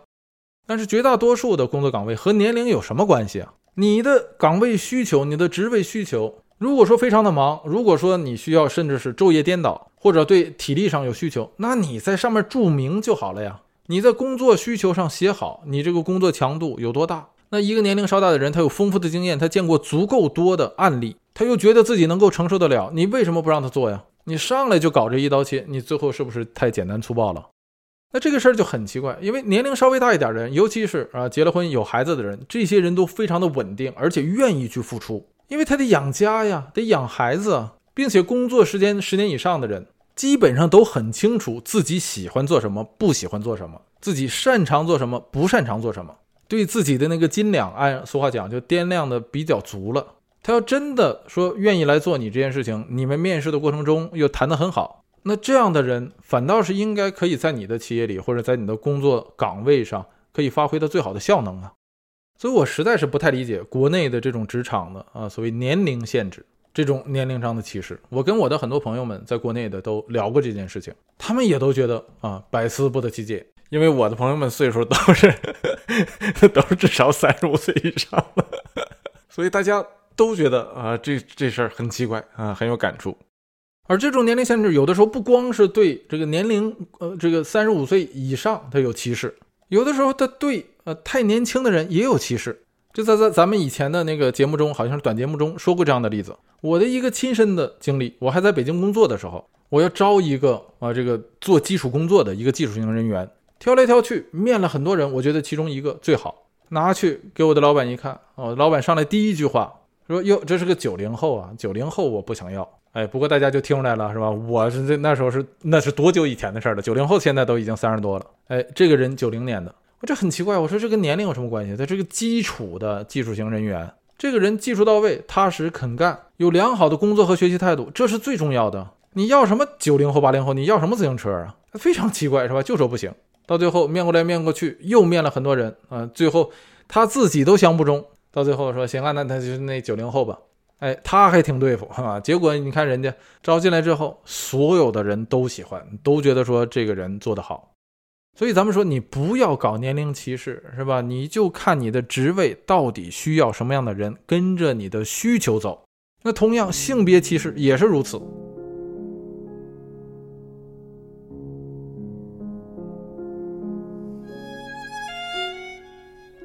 但是绝大多数的工作岗位和年龄有什么关系啊？你的岗位需求，你的职位需求，如果说非常的忙，如果说你需要甚至是昼夜颠倒，或者对体力上有需求，那你在上面注明就好了呀。你在工作需求上写好，你这个工作强度有多大？那一个年龄稍大的人，他有丰富的经验，他见过足够多的案例，他又觉得自己能够承受得了，你为什么不让他做呀？你上来就搞这一刀切，你最后是不是太简单粗暴了？那这个事儿就很奇怪，因为年龄稍微大一点的人，尤其是啊结了婚有孩子的人，这些人都非常的稳定，而且愿意去付出，因为他得养家呀，得养孩子啊，并且工作时间十年以上的人，基本上都很清楚自己喜欢做什么，不喜欢做什么，自己擅长做什么，不擅长做什么，对自己的那个斤两，按俗话讲就掂量的比较足了。他要真的说愿意来做你这件事情，你们面试的过程中又谈得很好。那这样的人反倒是应该可以在你的企业里或者在你的工作岗位上可以发挥的最好的效能啊，所以我实在是不太理解国内的这种职场的啊所谓年龄限制。这种年龄上的歧视。我跟我的很多朋友们在国内的都聊过这件事情，他们也都觉得啊百思不得其解。因为我的朋友们岁数都是 都是至少三十五岁以上了，所以大家都觉得啊这这事儿很奇怪啊很有感触。而这种年龄限制有的时候不光是对这个年龄呃这个三十五岁以上他有歧视，有的时候他对呃太年轻的人也有歧视。就在在咱们以前的那个节目中，好像是短节目中说过这样的例子。我的一个亲身的经历，我还在北京工作的时候，我要招一个啊这个做基础工作的一个技术型人员，挑来挑去面了很多人，我觉得其中一个最好，拿去给我的老板一看，哦，老板上来第一句话说：“哟，这是个九零后啊，九零后我不想要。”哎，不过大家就听出来了是吧？我是这那时候是那是多久以前的事儿了？九零后现在都已经三十多了。哎，这个人九零年的。我这很奇怪，我说这跟年龄有什么关系？他这个基础的技术型人员，这个人技术到位、踏实肯干，有良好的工作和学习态度，这是最重要的。你要什么九零后、八零后？你要什么自行车啊？非常奇怪，是吧？就说不行。到最后面过来面过去，又面了很多人啊，最后他自己都想不中。到最后说行啊，那他就是那九零后吧。哎，他还挺对付啊。结果你看人家招进来之后，所有的人都喜欢，都觉得说这个人做得好。所以咱们说，你不要搞年龄歧视，是吧？你就看你的职位到底需要什么样的人，跟着你的需求走。那同样，性别歧视也是如此，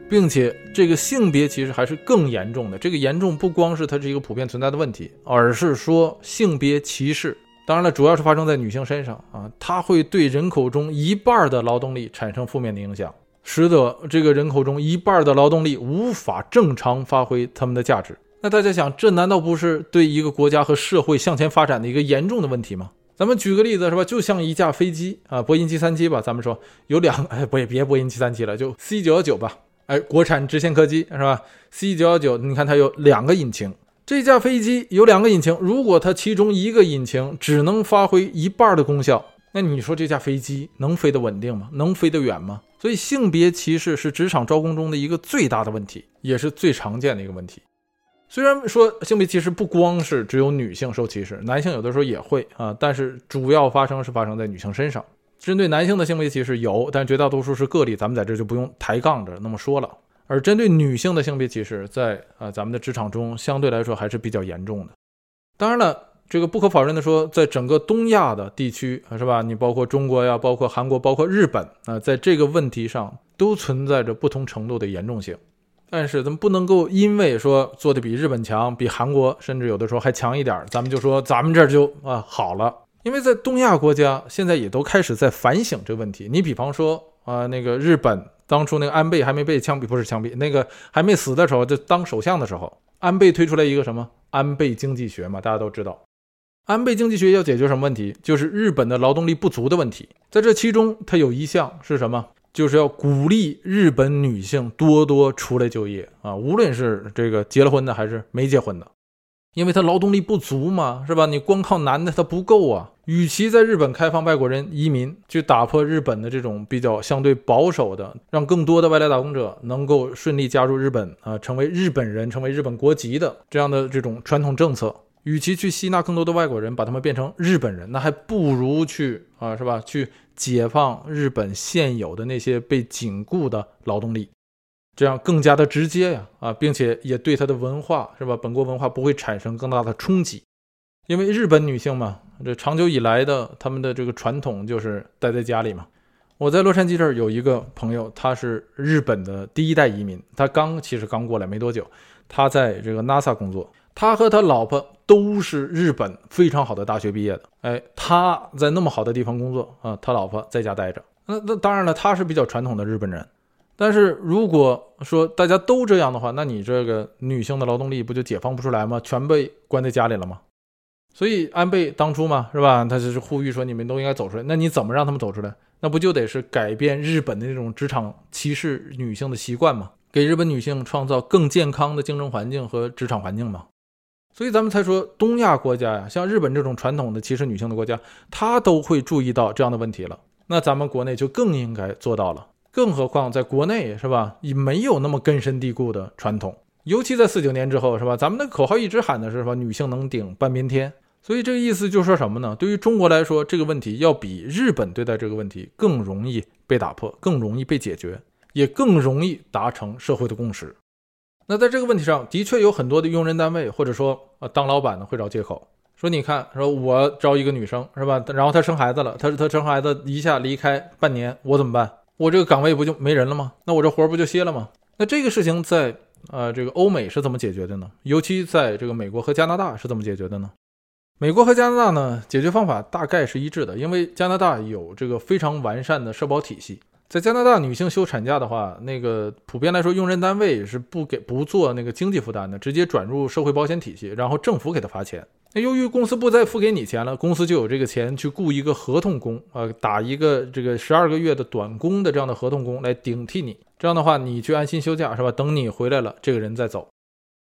并且这个性别歧视还是更严重的。这个严重不光是它是一个普遍存在的问题，而是说性别歧视。当然了，主要是发生在女性身上啊，它会对人口中一半的劳动力产生负面的影响，使得这个人口中一半的劳动力无法正常发挥他们的价值。那大家想，这难道不是对一个国家和社会向前发展的一个严重的问题吗？咱们举个例子是吧？就像一架飞机啊，波音七三七吧，咱们说有两，哎，不也别波音七三七了，就 C 九幺九吧，哎，国产直线客机是吧？C 九幺九，你看它有两个引擎。这架飞机有两个引擎，如果它其中一个引擎只能发挥一半的功效，那你说这架飞机能飞得稳定吗？能飞得远吗？所以性别歧视是职场招工中的一个最大的问题，也是最常见的一个问题。虽然说性别歧视不光是只有女性受歧视，男性有的时候也会啊，但是主要发生是发生在女性身上。针对男性的性别歧视有，但绝大多数是个例，咱们在这就不用抬杠着那么说了。而针对女性的性别歧视，在啊咱们的职场中相对来说还是比较严重的。当然了，这个不可否认的说，在整个东亚的地区啊，是吧？你包括中国呀，包括韩国，包括日本啊，在这个问题上都存在着不同程度的严重性。但是咱们不能够因为说做的比日本强，比韩国甚至有的时候还强一点，咱们就说咱们这就啊好了。因为在东亚国家现在也都开始在反省这个问题。你比方说啊，那个日本。当初那个安倍还没被枪毙，不是枪毙，那个还没死的时候，就当首相的时候，安倍推出来一个什么安倍经济学嘛？大家都知道，安倍经济学要解决什么问题？就是日本的劳动力不足的问题。在这其中，它有一项是什么？就是要鼓励日本女性多多出来就业啊，无论是这个结了婚的还是没结婚的。因为他劳动力不足嘛，是吧？你光靠男的他不够啊。与其在日本开放外国人移民，去打破日本的这种比较相对保守的，让更多的外来打工者能够顺利加入日本啊，成为日本人，成为日本国籍的这样的这种传统政策，与其去吸纳更多的外国人，把他们变成日本人，那还不如去啊，是吧？去解放日本现有的那些被禁锢的劳动力。这样更加的直接呀，啊，并且也对他的文化是吧，本国文化不会产生更大的冲击，因为日本女性嘛，这长久以来的他们的这个传统就是待在家里嘛。我在洛杉矶这儿有一个朋友，他是日本的第一代移民，他刚其实刚过来没多久，他在这个 NASA 工作，他和他老婆都是日本非常好的大学毕业的，哎，他在那么好的地方工作啊，他老婆在家待着，那那当然了，他是比较传统的日本人。但是如果说大家都这样的话，那你这个女性的劳动力不就解放不出来吗？全被关在家里了吗？所以安倍当初嘛，是吧？他就是呼吁说你们都应该走出来。那你怎么让他们走出来？那不就得是改变日本的那种职场歧视女性的习惯吗？给日本女性创造更健康的竞争环境和职场环境吗？所以咱们才说东亚国家呀，像日本这种传统的歧视女性的国家，他都会注意到这样的问题了。那咱们国内就更应该做到了。更何况在国内是吧，也没有那么根深蒂固的传统，尤其在四九年之后，是吧？咱们的口号一直喊的是什么女性能顶半边天，所以这个意思就是说什么呢？对于中国来说，这个问题要比日本对待这个问题更容易被打破，更容易被解决，也更容易达成社会的共识。那在这个问题上，的确有很多的用人单位或者说啊当老板的会找借口，说你看，说我招一个女生是吧？然后她生孩子了，她她生孩子一下离开半年，我怎么办？我这个岗位不就没人了吗？那我这活不就歇了吗？那这个事情在呃这个欧美是怎么解决的呢？尤其在这个美国和加拿大是怎么解决的呢？美国和加拿大呢解决方法大概是一致的，因为加拿大有这个非常完善的社保体系。在加拿大，女性休产假的话，那个普遍来说，用人单位是不给不做那个经济负担的，直接转入社会保险体系，然后政府给他发钱。那由于公司不再付给你钱了，公司就有这个钱去雇一个合同工，呃，打一个这个十二个月的短工的这样的合同工来顶替你。这样的话，你去安心休假是吧？等你回来了，这个人再走。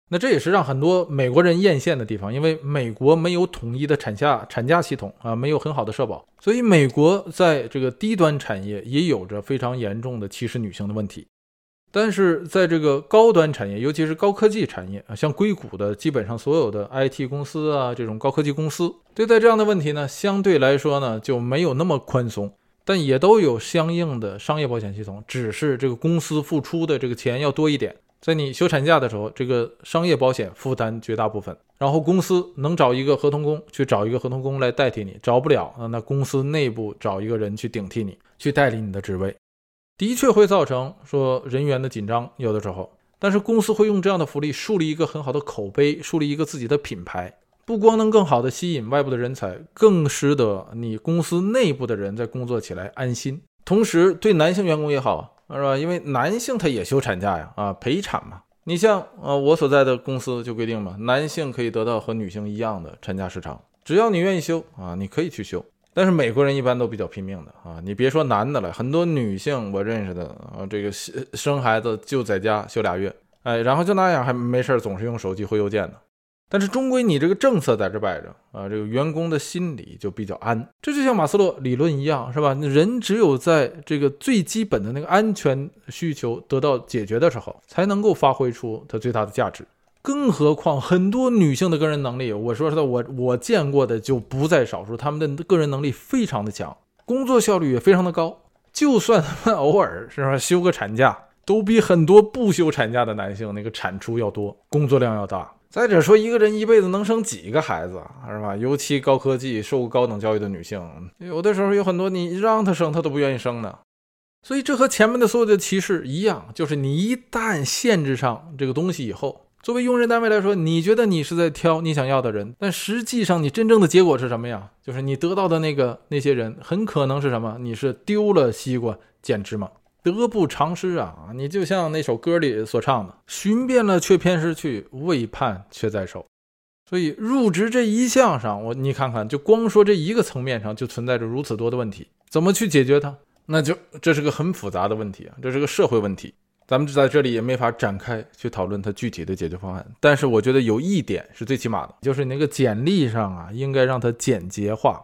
那这也是让很多美国人艳羡的地方，因为美国没有统一的产假产假系统啊，没有很好的社保，所以美国在这个低端产业也有着非常严重的歧视女性的问题。但是在这个高端产业，尤其是高科技产业啊，像硅谷的基本上所有的 IT 公司啊，这种高科技公司对待这样的问题呢，相对来说呢就没有那么宽松，但也都有相应的商业保险系统，只是这个公司付出的这个钱要多一点。在你休产假的时候，这个商业保险负担绝大部分，然后公司能找一个合同工去找一个合同工来代替你，找不了啊，那公司内部找一个人去顶替你，去代理你的职位，的确会造成说人员的紧张，有的时候，但是公司会用这样的福利树立一个很好的口碑，树立一个自己的品牌，不光能更好的吸引外部的人才，更使得你公司内部的人在工作起来安心，同时对男性员工也好。是吧？因为男性他也休产假呀，啊，陪产嘛。你像啊，我所在的公司就规定嘛，男性可以得到和女性一样的产假时长，只要你愿意休啊，你可以去休。但是美国人一般都比较拼命的啊，你别说男的了，很多女性我认识的啊，这个生孩子就在家休俩月，哎，然后就那样还没事总是用手机回邮件呢。但是终归你这个政策在这摆着啊，这个员工的心里就比较安。这就像马斯洛理论一样，是吧？人只有在这个最基本的那个安全需求得到解决的时候，才能够发挥出它最大的价值。更何况很多女性的个人能力，我说实话，我我见过的就不在少数，她们的个人能力非常的强，工作效率也非常的高。就算他们偶尔是吧休个产假，都比很多不休产假的男性那个产出要多，工作量要大。再者说，一个人一辈子能生几个孩子，是吧？尤其高科技、受过高等教育的女性，有的时候有很多你让她生，她都不愿意生的。所以这和前面的所有的歧视一样，就是你一旦限制上这个东西以后，作为用人单位来说，你觉得你是在挑你想要的人，但实际上你真正的结果是什么呀？就是你得到的那个那些人，很可能是什么？你是丢了西瓜捡芝麻。得不偿失啊！你就像那首歌里所唱的：“寻遍了却偏失去，未盼却在手。”所以入职这一项上，我你看看，就光说这一个层面上，就存在着如此多的问题，怎么去解决它？那就这是个很复杂的问题啊，这是个社会问题。咱们在这里也没法展开去讨论它具体的解决方案。但是我觉得有一点是最起码的，就是你那个简历上啊，应该让它简洁化。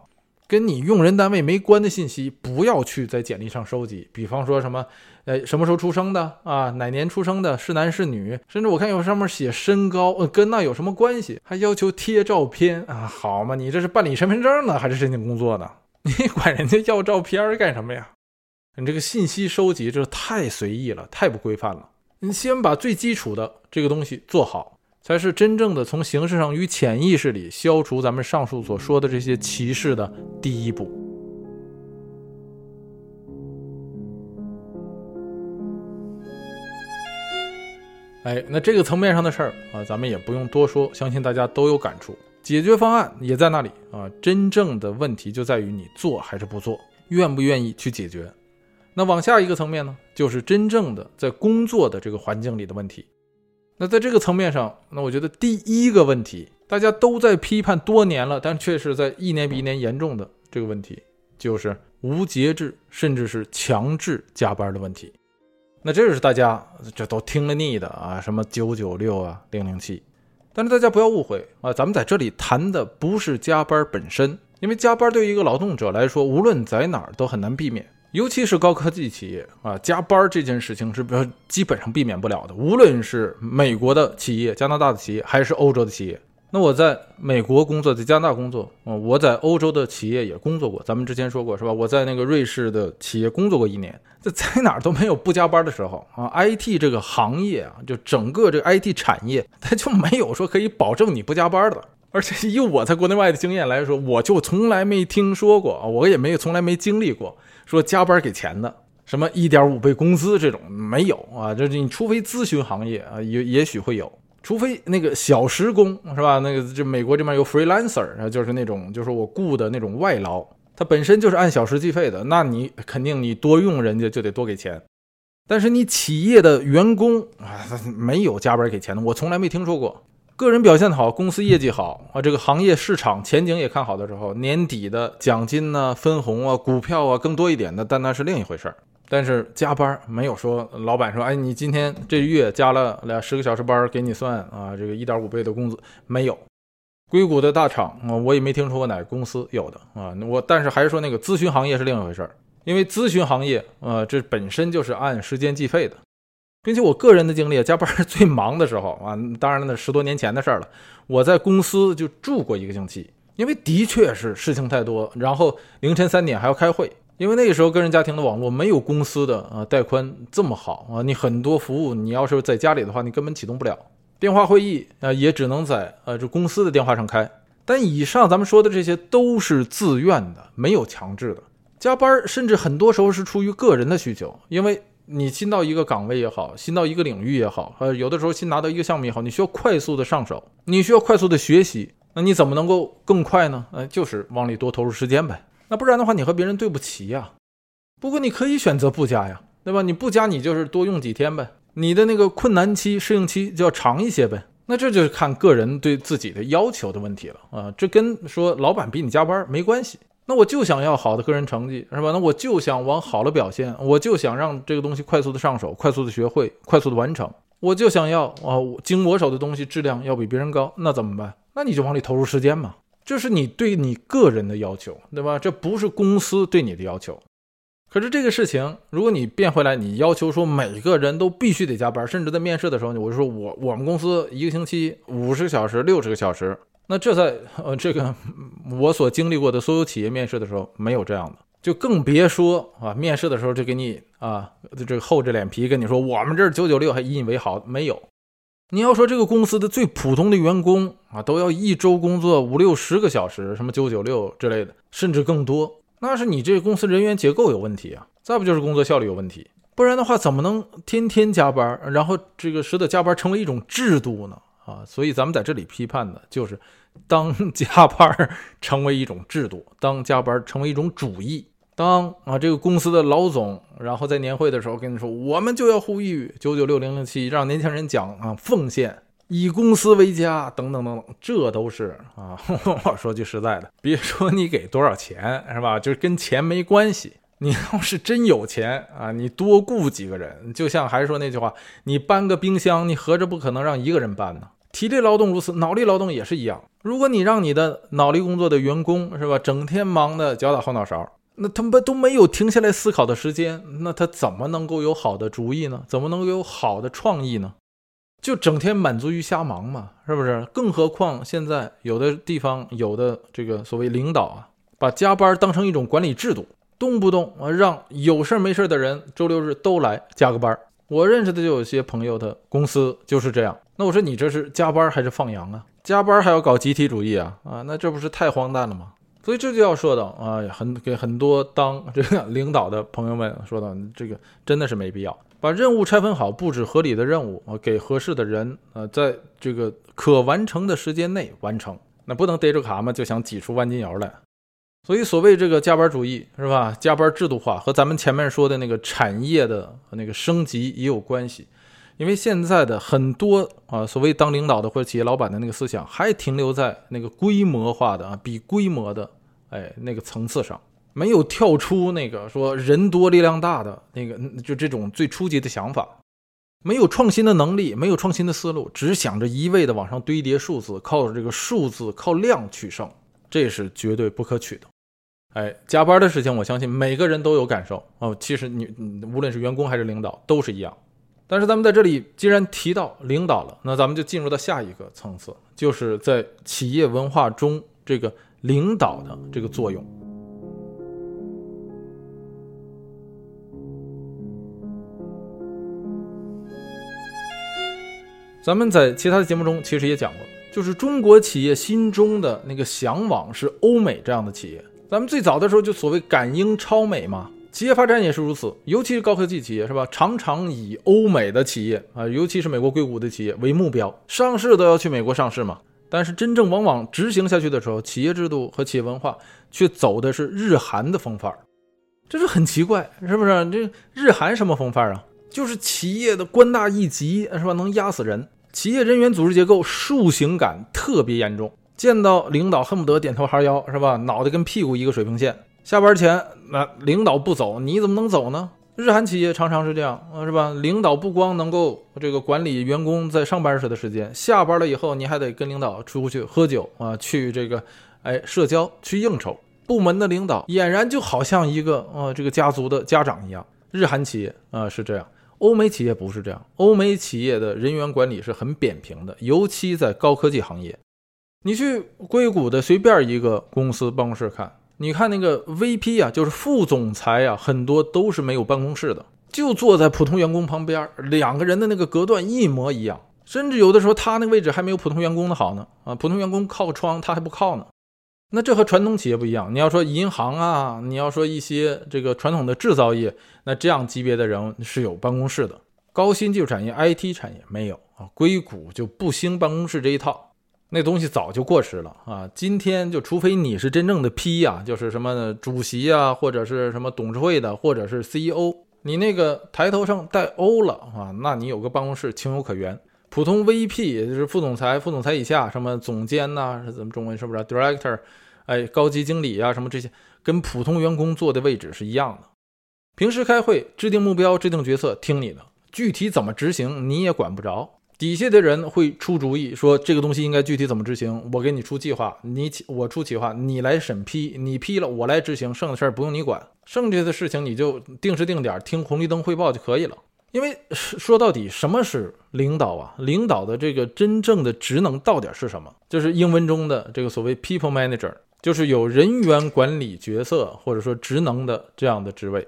跟你用人单位没关的信息，不要去在简历上收集。比方说什么，呃，什么时候出生的啊？哪年出生的？是男是女？甚至我看有上面写身高，呃，跟那有什么关系？还要求贴照片啊？好嘛，你这是办理身份证呢，还是申请工作呢？你管人家要照片干什么呀？你这个信息收集这太随意了，太不规范了。你先把最基础的这个东西做好。才是真正的从形式上与潜意识里消除咱们上述所说的这些歧视的第一步。哎，那这个层面上的事儿啊，咱们也不用多说，相信大家都有感触。解决方案也在那里啊，真正的问题就在于你做还是不做，愿不愿意去解决。那往下一个层面呢，就是真正的在工作的这个环境里的问题。那在这个层面上，那我觉得第一个问题，大家都在批判多年了，但却是在一年比一年严重的这个问题，就是无节制甚至是强制加班的问题。那这是大家这都听了腻的啊，什么九九六啊、零零七。但是大家不要误会啊，咱们在这里谈的不是加班本身，因为加班对于一个劳动者来说，无论在哪儿都很难避免。尤其是高科技企业啊，加班这件事情是基本上避免不了的。无论是美国的企业、加拿大的企业，还是欧洲的企业。那我在美国工作，在加拿大工作，啊，我在欧洲的企业也工作过。咱们之前说过是吧？我在那个瑞士的企业工作过一年，这在哪儿都没有不加班的时候啊。IT 这个行业啊，就整个这个 IT 产业，它就没有说可以保证你不加班的。而且以我在国内外的经验来说，我就从来没听说过，我也没从来没经历过说加班给钱的，什么一点五倍工资这种没有啊。就是你除非咨询行业啊，也也许会有。除非那个小时工是吧？那个就美国这边有 freelancer，就是那种就是我雇的那种外劳，他本身就是按小时计费的，那你肯定你多用人家就得多给钱。但是你企业的员工啊，没有加班给钱的，我从来没听说过。个人表现好，公司业绩好啊，这个行业市场前景也看好的时候，年底的奖金呢、分红啊、股票啊更多一点的，但那是另一回事儿。但是加班没有说，老板说，哎，你今天这月加了俩十个小时班，给你算啊，这个一点五倍的工资没有。硅谷的大厂啊，我也没听说过哪个公司有的啊。我但是还是说那个咨询行业是另一回事儿，因为咨询行业啊，这本身就是按时间计费的，并且我个人的经历，加班 最忙的时候啊，当然那十多年前的事儿了。我在公司就住过一个星期，因为的确是事情太多，然后凌晨三点还要开会。因为那个时候个人家庭的网络没有公司的啊带宽这么好啊，你很多服务你要是在家里的话，你根本启动不了。电话会议啊也只能在呃这公司的电话上开。但以上咱们说的这些都是自愿的，没有强制的。加班甚至很多时候是出于个人的需求，因为你新到一个岗位也好，新到一个领域也好，呃有的时候新拿到一个项目也好，你需要快速的上手，你需要快速的学习，那你怎么能够更快呢？呃就是往里多投入时间呗。那不然的话，你和别人对不齐呀。不过你可以选择不加呀，对吧？你不加，你就是多用几天呗。你的那个困难期、适应期就要长一些呗。那这就是看个人对自己的要求的问题了啊。这跟说老板逼你加班没关系。那我就想要好的个人成绩，是吧？那我就想往好了表现，我就想让这个东西快速的上手、快速的学会、快速的完成。我就想要啊，经我手的东西质量要比别人高，那怎么办？那你就往里投入时间嘛。这是你对你个人的要求，对吧？这不是公司对你的要求。可是这个事情，如果你变回来，你要求说每个人都必须得加班，甚至在面试的时候，我就说我我们公司一个星期五十个小时、六十个小时，那这在呃这个我所经历过的所有企业面试的时候没有这样的，就更别说啊面试的时候就给你啊这厚着脸皮跟你说我们这儿九九六还引以为豪，没有。你要说这个公司的最普通的员工啊，都要一周工作五六十个小时，什么九九六之类的，甚至更多，那是你这个公司人员结构有问题啊，再不就是工作效率有问题，不然的话怎么能天天加班，然后这个使得加班成为一种制度呢？啊，所以咱们在这里批判的就是，当加 班成为一种制度，当加班成为一种主义。当啊，这个公司的老总，然后在年会的时候跟你说，我们就要呼吁九九六零零七，让年轻人讲啊，奉献，以公司为家，等等等等，这都是啊。我说句实在的，别说你给多少钱是吧，就是跟钱没关系。你要是真有钱啊，你多雇几个人，就像还是说那句话，你搬个冰箱，你合着不可能让一个人搬呢？体力劳动如此，脑力劳动也是一样。如果你让你的脑力工作的员工是吧，整天忙的脚打后脑勺。那他们都没有停下来思考的时间，那他怎么能够有好的主意呢？怎么能够有好的创意呢？就整天满足于瞎忙嘛，是不是？更何况现在有的地方有的这个所谓领导啊，把加班当成一种管理制度，动不动啊让有事没事的人周六日都来加个班。我认识的就有些朋友的公司就是这样。那我说你这是加班还是放羊啊？加班还要搞集体主义啊？啊，那这不是太荒诞了吗？所以这就要说到啊，很给很多当这个领导的朋友们说到，这个真的是没必要把任务拆分好，布置合理的任务啊，给合适的人啊，在这个可完成的时间内完成。那不能逮着卡嘛，就想挤出万金油来。所以所谓这个加班主义是吧？加班制度化和咱们前面说的那个产业的那个升级也有关系。因为现在的很多啊，所谓当领导的或者企业老板的那个思想，还停留在那个规模化的啊，比规模的哎那个层次上，没有跳出那个说人多力量大的那个就这种最初级的想法，没有创新的能力，没有创新的思路，只想着一味的往上堆叠数字，靠着这个数字靠量取胜，这是绝对不可取的。哎，加班的事情，我相信每个人都有感受哦。其实你无论是员工还是领导都是一样。但是咱们在这里既然提到领导了，那咱们就进入到下一个层次，就是在企业文化中这个领导的这个作用。咱们在其他的节目中其实也讲过，就是中国企业心中的那个向往是欧美这样的企业。咱们最早的时候就所谓赶英超美嘛，企业发展也是如此，尤其是高科技企业是吧？常常以欧美的企业啊，尤其是美国硅谷的企业为目标，上市都要去美国上市嘛。但是真正往往执行下去的时候，企业制度和企业文化却走的是日韩的风范儿，这是很奇怪，是不是？这日韩什么风范儿啊？就是企业的官大一级是吧？能压死人。企业人员组织结构树形感特别严重，见到领导恨不得点头哈腰，是吧？脑袋跟屁股一个水平线。下班前，那领导不走，你怎么能走呢？日韩企业常常是这样，是吧？领导不光能够这个管理员工在上班时的时间，下班了以后，你还得跟领导出去喝酒啊，去这个哎社交，去应酬。部门的领导俨然就好像一个呃这个家族的家长一样。日韩企业啊是这样。欧美企业不是这样，欧美企业的人员管理是很扁平的，尤其在高科技行业。你去硅谷的随便一个公司办公室看，你看那个 VP 啊，就是副总裁啊，很多都是没有办公室的，就坐在普通员工旁边，两个人的那个隔断一模一样，甚至有的时候他那个位置还没有普通员工的好呢。啊，普通员工靠窗，他还不靠呢。那这和传统企业不一样。你要说银行啊，你要说一些这个传统的制造业，那这样级别的人是有办公室的。高新技术产业、IT 产业没有啊。硅谷就不兴办公室这一套，那东西早就过时了啊。今天就除非你是真正的 P 啊，就是什么主席啊，或者是什么董事会的，或者是 CEO，你那个抬头上带 O 了啊，那你有个办公室情有可原。普通 VP 也就是副总裁、副总裁以下，什么总监呐，是怎么中文是不是 Director？哎，高级经理啊，什么这些，跟普通员工坐的位置是一样的。平时开会制定目标、制定决策，听你的，具体怎么执行你也管不着。底下的人会出主意，说这个东西应该具体怎么执行，我给你出计划，你起我出计划，你来审批，你批了我来执行，剩的事儿不用你管，剩下的事情你就定时定点听红绿灯汇报就可以了。因为说到底，什么是领导啊？领导的这个真正的职能到底是什么？就是英文中的这个所谓 people manager。就是有人员管理角色或者说职能的这样的职位，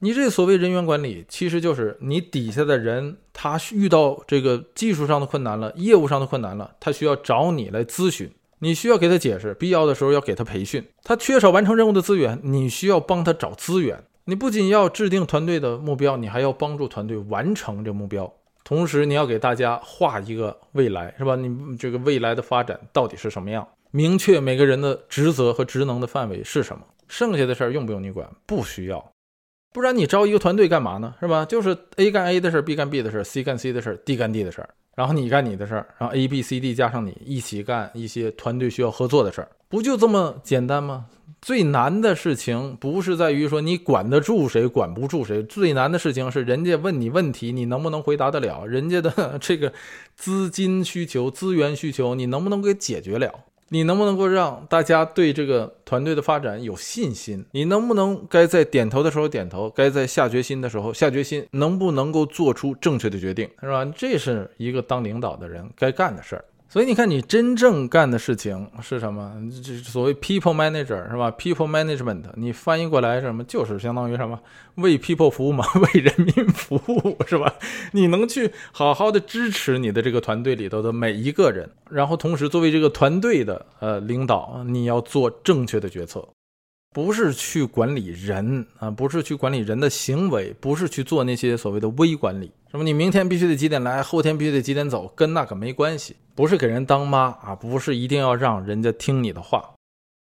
你这所谓人员管理，其实就是你底下的人，他遇到这个技术上的困难了，业务上的困难了，他需要找你来咨询，你需要给他解释，必要的时候要给他培训。他缺少完成任务的资源，你需要帮他找资源。你不仅要制定团队的目标，你还要帮助团队完成这目标，同时你要给大家画一个未来，是吧？你这个未来的发展到底是什么样？明确每个人的职责和职能的范围是什么，剩下的事儿用不用你管？不需要，不然你招一个团队干嘛呢？是吧？就是 A 干 A 的事儿，B 干 B 的事儿，C 干 C 的事儿，D 干 D 的事儿，然后你干你的事儿，然后 A、B、C、D 加上你一起干一些团队需要合作的事儿，不就这么简单吗？最难的事情不是在于说你管得住谁，管不住谁，最难的事情是人家问你问题，你能不能回答得了？人家的 这个资金需求、资源需求，你能不能给解决了？你能不能够让大家对这个团队的发展有信心？你能不能该在点头的时候点头，该在下决心的时候下决心？能不能够做出正确的决定，是吧？这是一个当领导的人该干的事儿。所以你看，你真正干的事情是什么？这所谓 people manager 是吧？people management，你翻译过来什么？就是相当于什么？为 people 服务嘛，为人民服务是吧？你能去好好的支持你的这个团队里头的每一个人，然后同时作为这个团队的呃领导，你要做正确的决策。不是去管理人啊，不是去管理人的行为，不是去做那些所谓的微管理。什么你明天必须得几点来，后天必须得几点走，跟那个没关系。不是给人当妈啊，不是一定要让人家听你的话。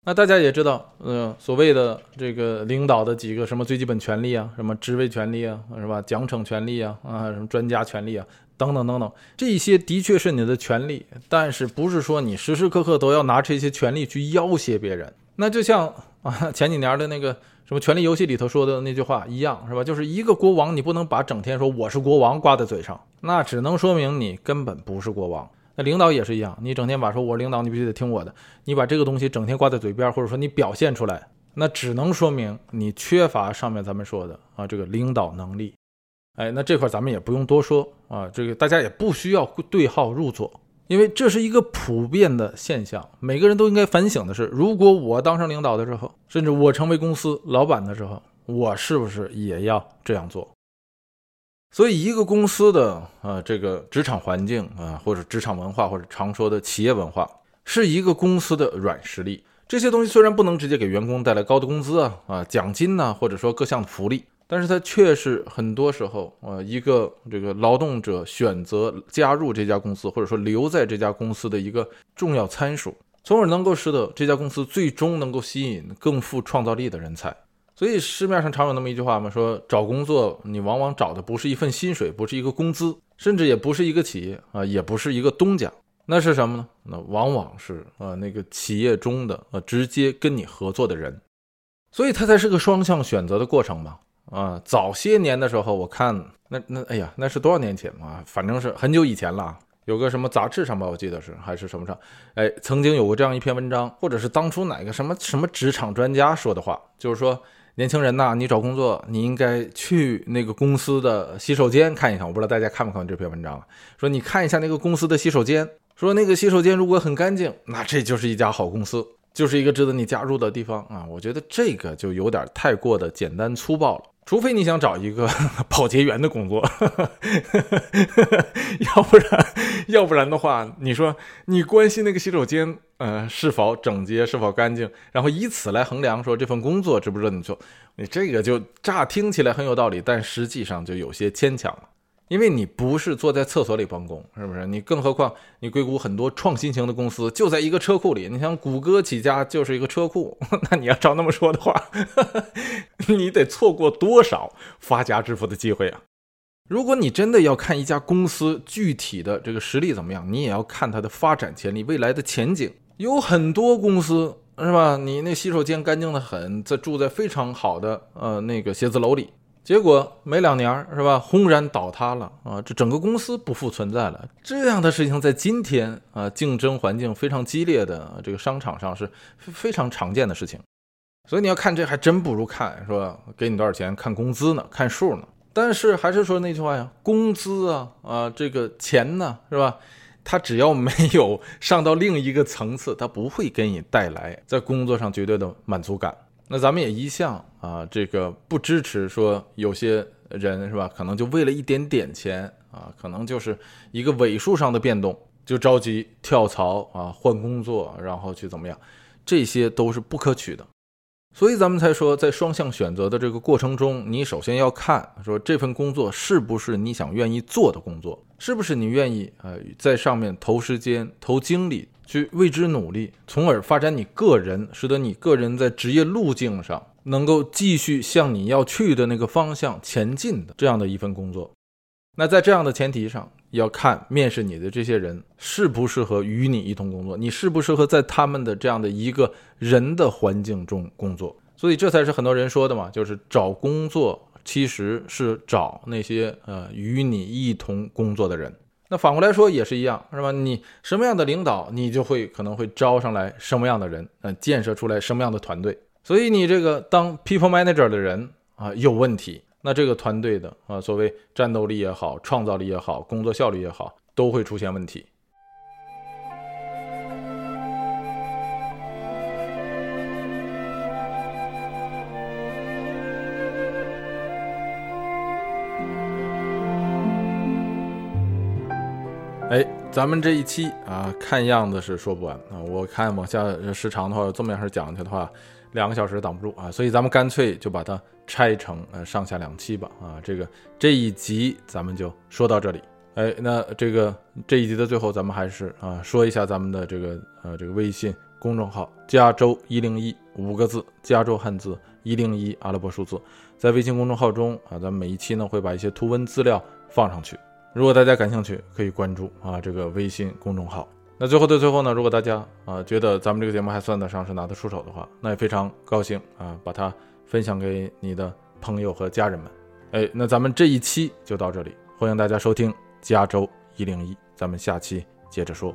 那大家也知道，嗯，所谓的这个领导的几个什么最基本权利啊，什么职位权利啊，是吧？奖惩权利啊，啊，什么专家权利啊，等等等等，这些的确是你的权利，但是不是说你时时刻刻都要拿这些权利去要挟别人？那就像。啊，前几年的那个什么《权力游戏》里头说的那句话一样，是吧？就是一个国王，你不能把整天说我是国王挂在嘴上，那只能说明你根本不是国王。那领导也是一样，你整天把说我领导，你必须得听我的，你把这个东西整天挂在嘴边，或者说你表现出来，那只能说明你缺乏上面咱们说的啊这个领导能力。哎，那这块咱们也不用多说啊，这个大家也不需要对号入座，因为这是一个普遍的现象，每个人都应该反省的是：如果我当上领导的时候，甚至我成为公司老板的时候，我是不是也要这样做？所以，一个公司的啊这个职场环境啊，或者职场文化，或者常说的企业文化，是一个公司的软实力。这些东西虽然不能直接给员工带来高的工资啊啊奖金呐，或者说各项福利。但是它却是很多时候，呃，一个这个劳动者选择加入这家公司，或者说留在这家公司的一个重要参数，从而能够使得这家公司最终能够吸引更富创造力的人才。所以市面上常有那么一句话嘛，说找工作你往往找的不是一份薪水，不是一个工资，甚至也不是一个企业啊，也不是一个东家，那是什么呢？那往往是呃那个企业中的呃直接跟你合作的人，所以它才是个双向选择的过程嘛。啊，早些年的时候，我看那那，哎呀，那是多少年前啊？反正是很久以前了。有个什么杂志上吧，我记得是还是什么上，哎，曾经有过这样一篇文章，或者是当初哪个什么什么职场专家说的话，就是说年轻人呐，你找工作，你应该去那个公司的洗手间看一看。我不知道大家看没看过这篇文章？说你看一下那个公司的洗手间，说那个洗手间如果很干净，那这就是一家好公司。就是一个值得你加入的地方啊！我觉得这个就有点太过的简单粗暴了。除非你想找一个 保洁员的工作，要不然，要不然的话，你说你关心那个洗手间呃是否整洁、是否干净，然后以此来衡量说这份工作值不值得你做，你这个就乍听起来很有道理，但实际上就有些牵强了。因为你不是坐在厕所里办公，是不是？你更何况你硅谷很多创新型的公司就在一个车库里。你像谷歌起家就是一个车库，那你要照那么说的话，你得错过多少发家致富的机会啊！如果你真的要看一家公司具体的这个实力怎么样，你也要看它的发展潜力、未来的前景。有很多公司是吧？你那洗手间干净的很，在住在非常好的呃那个写字楼里。结果没两年是吧，轰然倒塌了啊！这整个公司不复存在了。这样的事情在今天啊，竞争环境非常激烈的这个商场上是非常常见的事情。所以你要看这还真不如看说？给你多少钱看工资呢？看数呢？但是还是说那句话呀，工资啊啊，这个钱呢是吧？它只要没有上到另一个层次，它不会给你带来在工作上绝对的满足感。那咱们也一向啊，这个不支持说有些人是吧，可能就为了一点点钱啊，可能就是一个尾数上的变动，就着急跳槽啊，换工作，然后去怎么样，这些都是不可取的。所以咱们才说，在双向选择的这个过程中，你首先要看说这份工作是不是你想愿意做的工作，是不是你愿意呃在上面投时间、投精力。去为之努力，从而发展你个人，使得你个人在职业路径上能够继续向你要去的那个方向前进的这样的一份工作。那在这样的前提上，要看面试你的这些人适不适合与你一同工作，你适不适合在他们的这样的一个人的环境中工作。所以这才是很多人说的嘛，就是找工作其实是找那些呃与你一同工作的人。那反过来说也是一样，是吧？你什么样的领导，你就会可能会招上来什么样的人，呃，建设出来什么样的团队。所以你这个当 people manager 的人啊有问题，那这个团队的啊所谓战斗力也好，创造力也好，工作效率也好，都会出现问题。哎，咱们这一期啊，看样子是说不完啊。我看往下时长的话，这么样式讲下去的话，两个小时挡不住啊。所以咱们干脆就把它拆成呃上下两期吧啊。这个这一集咱们就说到这里。哎，那这个这一集的最后，咱们还是啊说一下咱们的这个呃这个微信公众号“加州一零一”五个字，加州汉字一零一阿拉伯数字，在微信公众号中啊，咱们每一期呢会把一些图文资料放上去。如果大家感兴趣，可以关注啊这个微信公众号。那最后的最后呢，如果大家啊觉得咱们这个节目还算得上是拿得出手的话，那也非常高兴啊，把它分享给你的朋友和家人们。哎，那咱们这一期就到这里，欢迎大家收听加州一零一，咱们下期接着说。